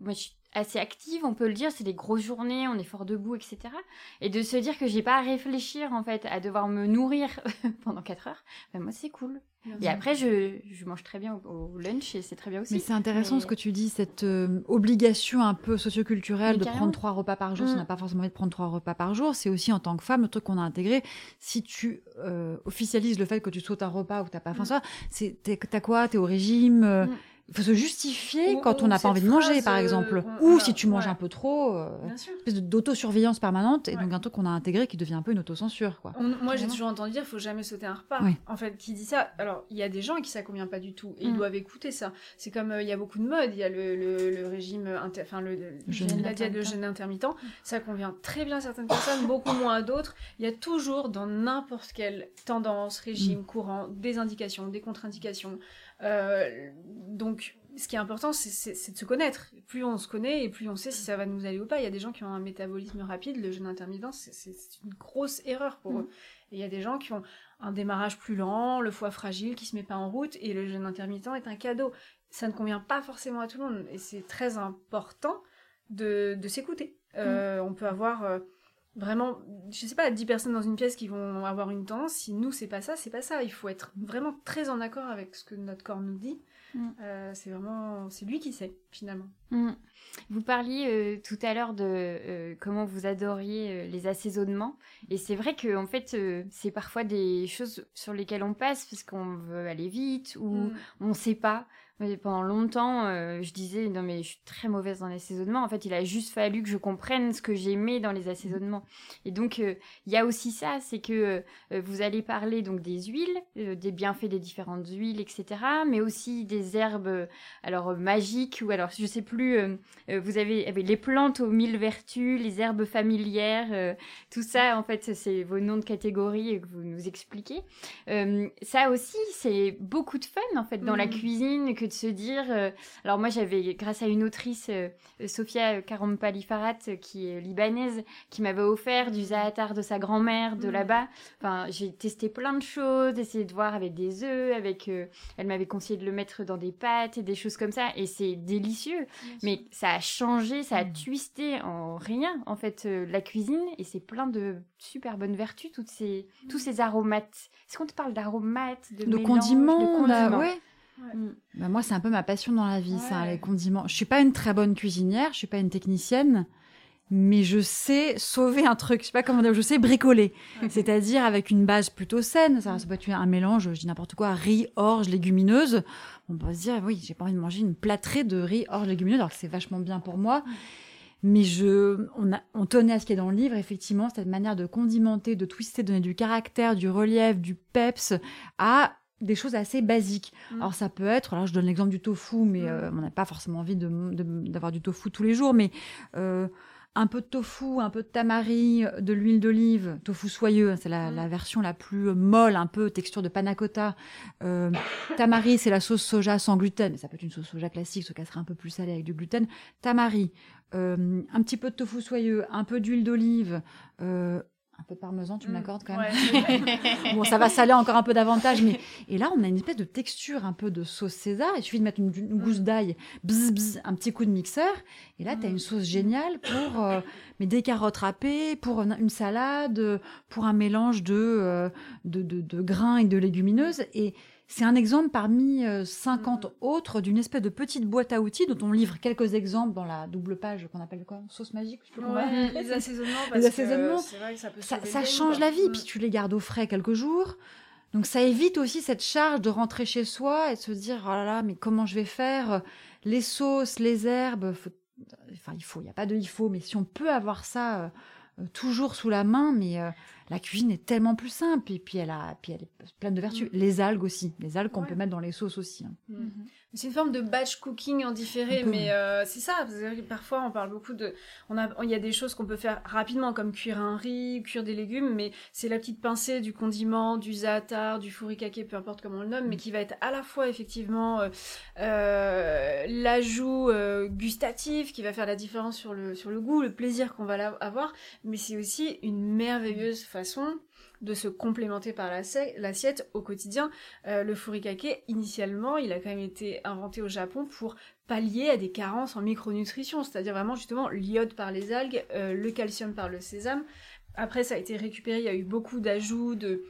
moi je suis assez active on peut le dire c'est des grosses journées on est fort debout etc et de se dire que j'ai pas à réfléchir en fait à devoir me nourrir pendant 4 heures ben moi c'est cool et après je, je mange très bien au, au lunch et c'est très bien aussi Mais c'est intéressant Mais- ce que tu dis, cette euh, obligation un peu socioculturelle Mais de carrément. prendre trois repas par jour. Si on Mm. n'a pas forcément envie de prendre trois repas par jour, c'est aussi en tant que femme le truc qu'on a intégré. Si tu euh, officialises le fait que tu sautes un repas ou que t'as pas faim, Mm. ça, c'est t'as quoi? T'es au régime euh, Mm. Il faut se justifier Ou- quand on n'a pas envie de manger, par euh, exemple. Ou si tu manges ouais. un peu trop, euh, Bien sûr. une espèce d'autosurveillance permanente et Ouais. donc un truc qu'on a intégré qui devient un peu une autocensure, quoi. On- moi, j'ai toujours entendu dire faut jamais sauter un repas. Oui. En fait, qui dit ça Alors, il y a des gens qui ça convient pas du tout et ils Mm. doivent écouter ça. C'est comme euh, il y a beaucoup de modes. Il y a le, le, le régime, inter- enfin le, le- Jeûne la diète de jeûne intermittent. Ça convient très bien à certaines personnes, beaucoup moins à d'autres. Il y a toujours dans n'importe quelle tendance, régime, courant, des indications, des contre-indications. Euh, donc, ce qui est important, c'est- de se connaître. Plus on se connaît et plus on sait si ça va nous aller ou pas. Il y a des gens qui ont un métabolisme rapide, le jeûne intermittent, c'est- une grosse erreur pour Mm. eux. Et il y a des gens qui ont un démarrage plus lent, le foie fragile qui se met pas en route, et le jeûne intermittent est un cadeau. Ça ne convient pas forcément à tout le monde, et c'est très important de, de s'écouter. Euh, On peut avoir euh, vraiment, je sais pas, 10 personnes dans une pièce qui vont avoir une tendance. Si nous, c'est pas ça, c'est pas ça. Il faut être vraiment très en accord avec ce que notre corps nous dit. Mm. Euh, c'est vraiment, c'est lui qui sait, finalement. Mm. Vous parliez euh, tout à l'heure de euh, comment vous adoriez les assaisonnements. Et c'est vrai que en fait, c'est parfois des choses sur lesquelles on passe parce qu'on veut aller vite ou Mm. on sait pas. Mais pendant longtemps, euh, je disais non mais je suis très mauvaise dans l'assaisonnement. En fait, il a juste fallu que je comprenne ce que j'aimais dans les assaisonnements. Et donc euh, il y a aussi ça, c'est que euh, vous allez parler donc des huiles, des bienfaits des différentes huiles, etc. Mais aussi des herbes, alors magiques ou alors je sais plus. vous avez, avez les plantes aux mille vertus, les herbes familières, tout ça en fait c'est vos noms de catégories que vous nous expliquez. Ça aussi c'est beaucoup de fun en fait dans la Mhm. cuisine que de se dire. euh, alors moi j'avais grâce à une autrice euh, Sofia Karampali Farat euh, qui est libanaise qui m'avait offert du zaatar de sa grand-mère de Mhm. là-bas. Enfin j'ai testé plein de choses, essayé de voir avec des œufs, avec euh, elle m'avait conseillé de le mettre dans des pâtes et des choses comme ça et c'est délicieux. Mais ça a changé, ça a Mm. twisté en rien, en fait, la cuisine. Et c'est plein de super bonnes vertus, toutes ces, tous ces aromates. Est-ce qu'on te parle d'aromates, de, condiments, de condiments ouais. Mm. Bah, moi, c'est un peu ma passion dans la vie, ça, les condiments. Je suis pas une très bonne cuisinière, je suis pas une technicienne, mais je sais sauver un truc. Je sais pas comment dire, je sais bricoler. C'est-à-dire avec une base plutôt saine. Ça, ça peut être un mélange, je dis n'importe quoi, riz, orge, légumineuse. On peut se dire, oui, j'ai pas envie de manger une plâtrée de riz, orge, légumineuse, alors que c'est vachement bien pour moi. Mais je, on, a, on tenait à ce qui est dans le livre, effectivement, cette manière de condimenter, de twister, de donner du caractère, du relief, du peps à des choses assez basiques. Mm. Alors ça peut être, alors je donne l'exemple du tofu, mais Mm. euh, on n'a pas forcément envie d'avoir du tofu tous les jours, mais euh, un peu de tofu, un peu de tamari, de l'huile d'olive, tofu soyeux, c'est la, Mm. la version la plus molle, un peu texture de panna cotta. Euh, tamari, c'est la sauce soja sans gluten, mais ça peut être une sauce soja classique, ce qui serait un peu plus salée avec du gluten. Tamari, euh, un petit peu de tofu soyeux, un peu d'huile d'olive, euh, un peu parmesan, tu me Mm. l'accordes quand même Ouais. Bon, ça va saler encore un peu davantage, mais et là, on a une espèce de texture un peu de sauce César. Il suffit de mettre une, une gousse d'ail, bzz, bzz, un petit coup de mixeur, et là, tu as Mm. une sauce géniale pour euh, mais des carottes râpées, pour une, une salade, euh, pour un mélange de, euh, de, de, de grains et de légumineuses. Et c'est un exemple parmi euh, 50 Mm. autres d'une espèce de petite boîte à outils dont on livre quelques exemples dans la double page qu'on appelle quoi? Sauce magique je Ouais, les assaisonnements, parce assaisonnements, que c'est vrai que ça peut change la vie, Mm. puis tu les gardes au frais quelques jours. Donc ça évite aussi cette charge de rentrer chez soi et de se dire oh là là mais comment je vais faire? Les sauces, les herbes, enfin il faut, il n'y a pas de il faut, mais si on peut avoir ça toujours sous la main, mais la cuisine est tellement plus simple et puis elle a puis elle est pleine de vertus. Mm. Les algues aussi, les algues qu'on peut mettre dans les sauces aussi. Hein. Mm. C'est une forme de batch cooking en différé, mais euh, c'est ça. Parfois, on parle beaucoup de, on a, il y a des choses qu'on peut faire rapidement, comme cuire un riz, cuire des légumes, mais c'est la petite pincée du condiment, du za'atar, du furikake, peu importe comment on le nomme, mais qui va être à la fois effectivement euh, euh, l'ajout gustatif, qui va faire la différence sur le sur le goût, le plaisir qu'on va avoir, mais c'est aussi une merveilleuse façon de se complémenter par l'assiette au quotidien. Euh, le furikake, initialement, il a quand même été inventé au Japon pour pallier à des carences en micronutrition, c'est-à-dire vraiment justement l'iode par les algues, euh, le calcium par le sésame. Après, ça a été récupéré, il y a eu beaucoup d'ajouts de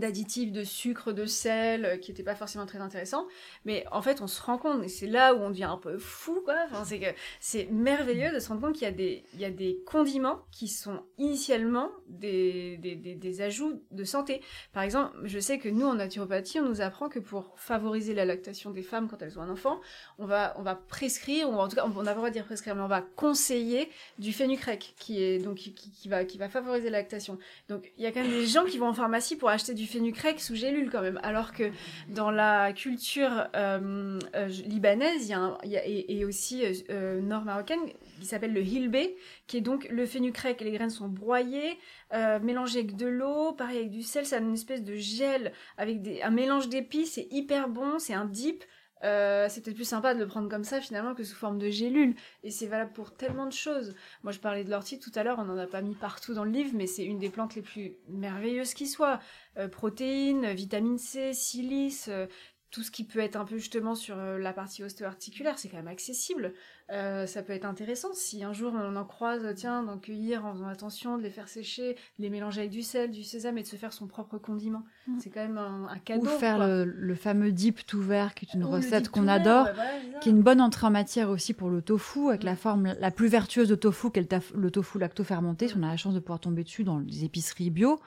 d'additifs, de sucre, de sel, euh, qui n'étaient pas forcément très intéressants. Mais en fait, on se rend compte, et c'est là où on devient un peu fou, quoi. Enfin, c'est que c'est merveilleux de se rendre compte qu'il y a des, condiments qui sont initialement des, ajouts de santé. Par exemple, je sais que nous, en naturopathie, on nous apprend que pour favoriser la lactation des femmes quand elles ont un enfant, on va, prescrire, ou en tout cas, on n'a pas le droit de dire prescrire, mais on va conseiller du fenugrec, qui est, donc, qui, va, qui va favoriser la lactation. Donc, il y a quand même des gens qui vont en pharmacie pour acheter du fenugrec sous gélule quand même. Alors que dans la culture euh, euh, libanaise, il y a, a et, aussi euh, nord-marocaine, qui s'appelle le hilbe, qui est donc le fenugrec. Les graines sont broyées, mélangées avec de l'eau, pareil avec du sel, ça une espèce de gel avec un mélange d'épices, c'est hyper bon, c'est un dip. Euh, plus sympa de le prendre comme ça finalement que sous forme de gélule. Et c'est valable pour tellement de choses. Moi, je parlais de l'ortie tout à l'heure, on n'en a pas mis partout dans le livre, mais c'est une des plantes les plus merveilleuses qui soit. Euh, protéines, vitamine C, silice, euh, tout ce qui peut être un peu justement sur la partie ostéo-articulaire, c'est quand même accessible. Euh, ça peut être intéressant si un jour on en croise, tiens, d'en cueillir en faisant attention, de les faire sécher, de les mélanger avec du sel, du sésame et de se faire son propre condiment. Mm. C'est quand même un, cadeau. Ou faire le, fameux dip tout vert, qui est une recette qu'on adore, qui est une bonne entrée en matière aussi pour le tofu, avec la mm. forme la plus vertueuse de tofu, qui est le, tofu lacto-fermenté, si on a la chance de pouvoir tomber dessus dans les épiceries bio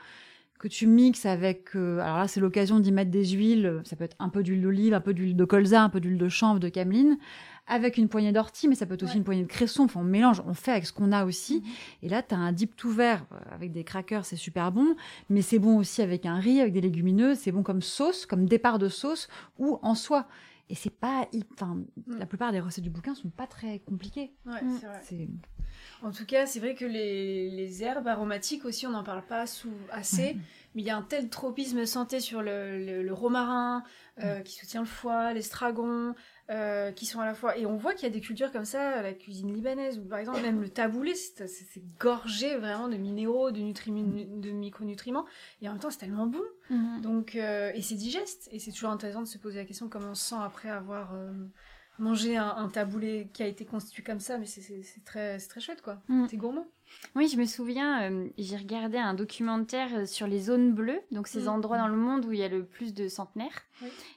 que tu mixes avec, euh, alors là c'est l'occasion d'y mettre des huiles, ça peut être un peu d'huile d'olive, un peu d'huile de colza, un peu d'huile de chanvre, de cameline, avec une poignée d'ortie, mais ça peut être aussi une poignée de cresson. Enfin, on mélange, on fait avec ce qu'on a aussi. Mhm. Et là, tu as un dip tout vert euh, avec des crackers, c'est super bon. Mais c'est bon aussi avec un riz, avec des légumineuses. C'est bon comme sauce, comme départ de sauce ou en soi. Et c'est pas. Enfin, la plupart des recettes du bouquin sont pas très compliquées. Ouais, mm. c'est vrai. En tout cas, c'est vrai que les, herbes aromatiques aussi, on n'en parle pas sous, assez. Mais il y a un tel tropisme santé sur le, romarin, euh, qui soutient le foie, l'estragon, euh, qui sont à la fois et on voit qu'il y a des cultures comme ça la cuisine libanaise ou par exemple même le taboulé c'est gorgé vraiment de minéraux de, de micronutriments et en même temps c'est tellement bon mhm. donc euh, et c'est digeste et c'est toujours intéressant de se poser la question comment on se sent après avoir euh, mangé un, taboulé qui a été constitué comme ça mais c'est très très chouette quoi c'est gourmand oui, je me souviens, euh, j'ai regardé un documentaire euh, sur les zones bleues, donc ces mm. endroits dans le monde où il y a le plus de centenaires.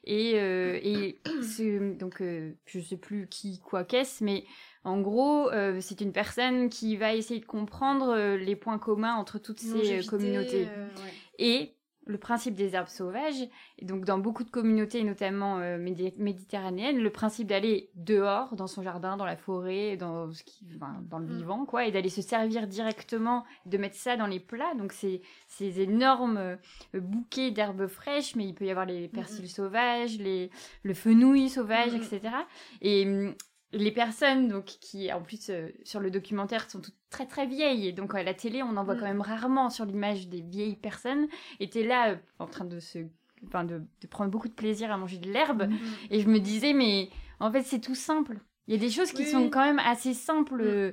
Et, euh, et donc, je ne sais plus qui, quoi, qu'est-ce, mais en gros, c'est une personne qui va essayer de comprendre les points communs entre toutes ces communautés. Et le principe des herbes sauvages. Et donc, dans beaucoup de communautés, notamment euh, méditerranéennes, le principe d'aller dehors, dans son jardin, dans la forêt, dans, ce qui, dans le mm. vivant, quoi, et d'aller se servir directement, de mettre ça dans les plats. Donc, c'est ces énormes euh, bouquets d'herbes fraîches, mais il peut y avoir les persils sauvages, les, le fenouil sauvage, etc. Et hum, les personnes donc qui en plus euh, sur le documentaire sont toutes très très vieilles. Et donc à la télé on en voit mm. quand même rarement sur l'image des vieilles personnes. Étaient là euh, en train de se enfin de, prendre beaucoup de plaisir à manger de l'herbe. Mm. et je me disais mais en fait c'est tout simple. Il y a des choses qui sont quand même assez simples mm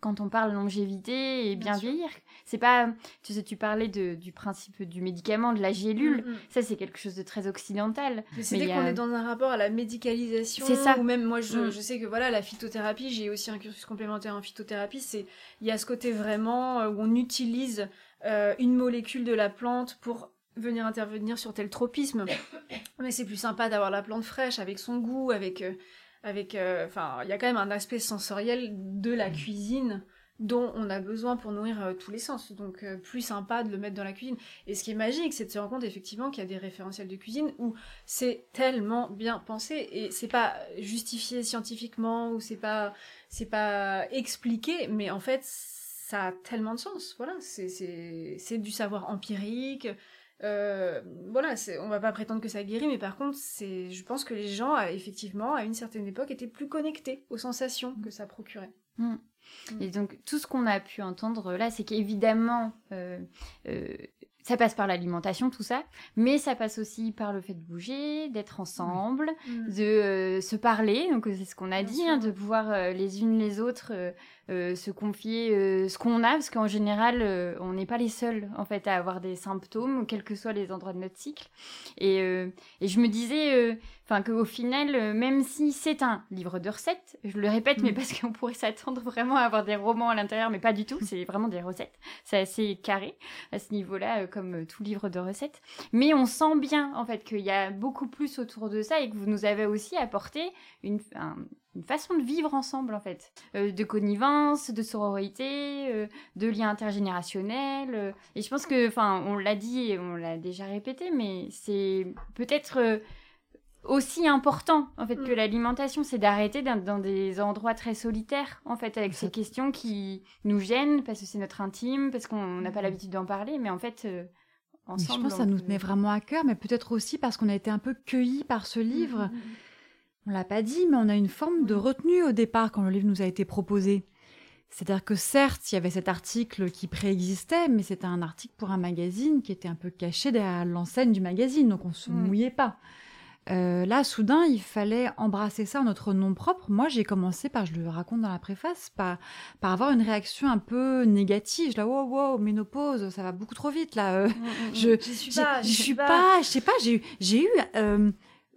quand on parle longévité et bien, vieillir, c'est pas, tu sais, tu parlais de, du principe du médicament, de la gélule, mm, mm. ça c'est quelque chose de très occidental. C'est dès qu'on est dans un rapport à la médicalisation, c'est ça. Ou même moi, je, mm. je, sais que voilà, la phytothérapie, j'ai aussi un cursus complémentaire en phytothérapie, c'est il y a ce côté vraiment euh, où on utilise euh, une molécule de la plante pour venir intervenir sur tel tropisme. Mais c'est plus sympa d'avoir la plante fraîche avec son goût, avec euh, avec, euh, enfin, il y a quand même un aspect sensoriel de la mm. cuisine dont on a besoin pour nourrir euh, tous les sens. Donc euh, plus sympa de le mettre dans la cuisine. Et ce qui est magique, c'est de se rendre compte effectivement qu'il y a des référentiels de cuisine où c'est tellement bien pensé et c'est pas justifié scientifiquement ou c'est pas c'est pas expliqué, mais en fait ça a tellement de sens. Voilà, c'est c'est du savoir empirique. Euh, voilà, on va pas prétendre que ça guérit, mais par contre, c'est, je pense que les gens, effectivement, à une certaine époque, étaient plus connectés aux sensations que ça procurait. Mmh. Mm. Et donc tout ce qu'on a pu entendre là, c'est qu'évidemment, euh, euh, ça passe par l'alimentation, tout ça, mais ça passe aussi par le fait de bouger, d'être ensemble, mm. de euh, se parler. Donc c'est ce qu'on a dit, hein, de pouvoir les unes les autres se confier ce qu'on a, parce qu'en général, on n'est pas les seuls en fait à avoir des symptômes, quels que soient les endroits de notre cycle. Et, et je me disais Enfin, qu'au final, euh, même si c'est un livre de recettes, je le répète, mais mm. parce qu'on pourrait s'attendre vraiment à avoir des romans à l'intérieur, mais pas du tout, c'est vraiment des recettes. C'est assez carré à ce niveau-là, euh, comme euh, tout livre de recettes. Mais on sent bien, en fait, qu'il y a beaucoup plus autour de ça et que vous nous avez aussi apporté une, une façon de vivre ensemble, en fait. de connivence, de sororité, de lien intergénérationnel. et je pense que, enfin, on l'a dit et on l'a déjà répété, mais c'est peut-être aussi important en fait que mm. l'alimentation, c'est d'arrêter dans, des endroits très solitaires en fait avec ces questions qui nous gênent parce que c'est notre intime, parce qu'on n'a pas mm. l'habitude d'en parler, mais en fait euh, ensemble. je pense que ça nous tenait vraiment à cœur, mais peut-être aussi parce qu'on a été un peu cueillis par ce livre. Mm, on l'a pas dit, mais on a une forme de retenue au départ quand le livre nous a été proposé. C'est-à-dire que certes, il y avait cet article qui préexistait, mais c'était un article pour un magazine qui était un peu caché derrière l'enseigne du magazine, donc on se mouillait pas. Euh, là, soudain, il fallait embrasser ça en notre nom propre. Moi, j'ai commencé par, je le raconte dans la préface, par, par avoir une réaction un peu négative. Je là, wow, wow, ménopause, ça va beaucoup trop vite là. Euh, mm, mm, mm. je, suis pas, je suis pas, je sais pas. J'ai eu, j'ai eu, euh,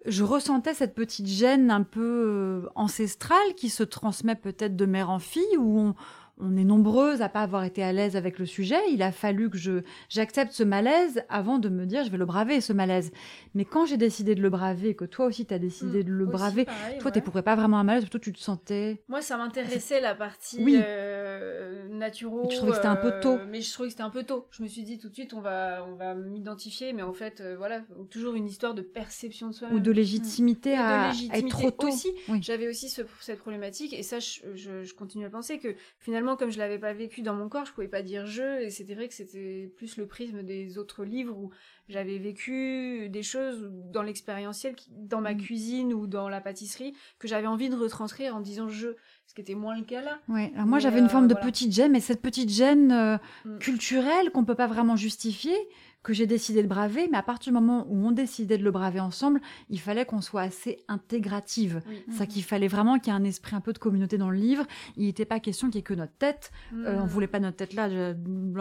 je ressentais cette petite gêne un peu ancestrale qui se transmet peut-être de mère en fille, où on, on est nombreuses à pas avoir été à l'aise avec le sujet. Il a fallu que je j'accepte ce malaise avant de me dire je vais le braver ce malaise. Mais quand j'ai décidé de le braver, que toi aussi tu as décidé mm. de le braver, toi tu pourrais pas vraiment un malaise, plutôt tu te sentais. Moi ça m'intéressait la partie euh, naturo. tu trouvais que c'était un peu tôt. Euh, mais je trouvais que c'était un peu tôt. Je me suis dit tout de suite on va on va m'identifier, mais en fait euh, voilà toujours une histoire de perception de soi. Ou de légitimité, à, être trop tôt. Aussi, j'avais aussi cette problématique et ça je, je continue à penser que finalement comme je l'avais pas vécu dans mon corps, je pouvais pas dire je, et c'était vrai que c'était plus le prisme des autres livres où j'avais vécu des choses dans l'expérientiel, dans ma mm. cuisine ou dans la pâtisserie, que j'avais envie de retranscrire en disant je, ce qui était moins le cas là. Ouais, alors moi j'avais une forme de euh, petite gêne, mais cette petite gêne euh, mm. culturelle qu'on peut pas vraiment justifier, que j'ai décidé de braver, mais à partir du moment où on décidait de le braver ensemble, il fallait qu'on soit assez intégrative. C'est ça qu'il fallait vraiment qu'il y ait un esprit un peu de communauté dans le livre. Il n'était pas question qu'il n'y ait que notre tête. On euh, on voulait pas notre tête là, là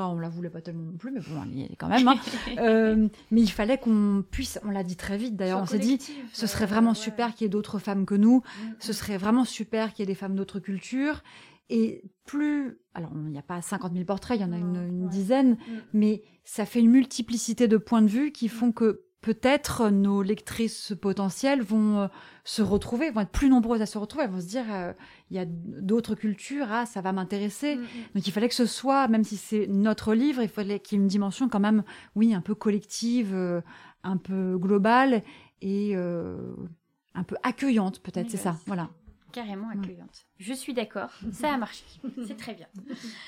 on la voulait pas tellement non plus, mais bon, on y est quand même. Hein. Euh, mais il fallait qu'on puisse, on l'a dit très vite d'ailleurs, on s'est dit, ce serait vraiment super qu'il y ait d'autres femmes que nous, ce serait vraiment super qu'il y ait des femmes d'autres cultures. Et plus, alors il n'y a pas 50 000 portraits, il y en a une, dizaine, mais ça fait une multiplicité de points de vue qui mm. font que peut-être nos lectrices potentielles vont euh, se retrouver, vont être plus nombreuses à se retrouver, elles vont se dire euh, il y a d'autres cultures, ah ça va m'intéresser. Mm, Donc il fallait que ce soit, même si c'est notre livre, il fallait qu'il y ait une dimension quand même, oui, un peu collective, euh, un peu globale et un peu accueillante peut-être, c'est ça, voilà carrément accueillante. Je suis d'accord, ça a marché, c'est très bien.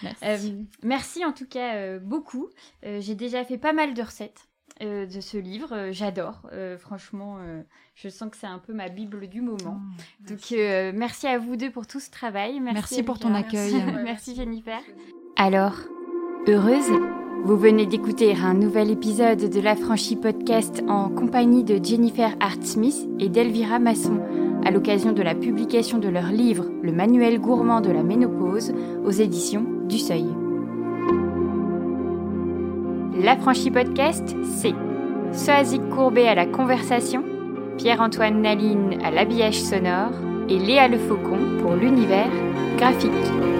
Merci. Euh, merci en tout cas euh, beaucoup. Euh, j'ai déjà fait pas mal de recettes de ce livre, j'adore. franchement, je sens que c'est un peu ma bible du moment. Oh, Donc merci à vous deux pour tout ce travail. Merci, pour ton accueil. merci Jennifer. Alors, heureuse vous venez d'écouter un nouvel épisode de l'Affranchi Podcast en compagnie de Jennifer Hart-Smith et d'Elvira Masson à l'occasion de la publication de leur livre Le manuel gourmand de la ménopause aux éditions du Seuil. L'Affranchi Podcast, c'est Soazic Courbet à la conversation, Pierre-Antoine Naline à l'habillage sonore et Léa Le Faucon pour l'univers graphique.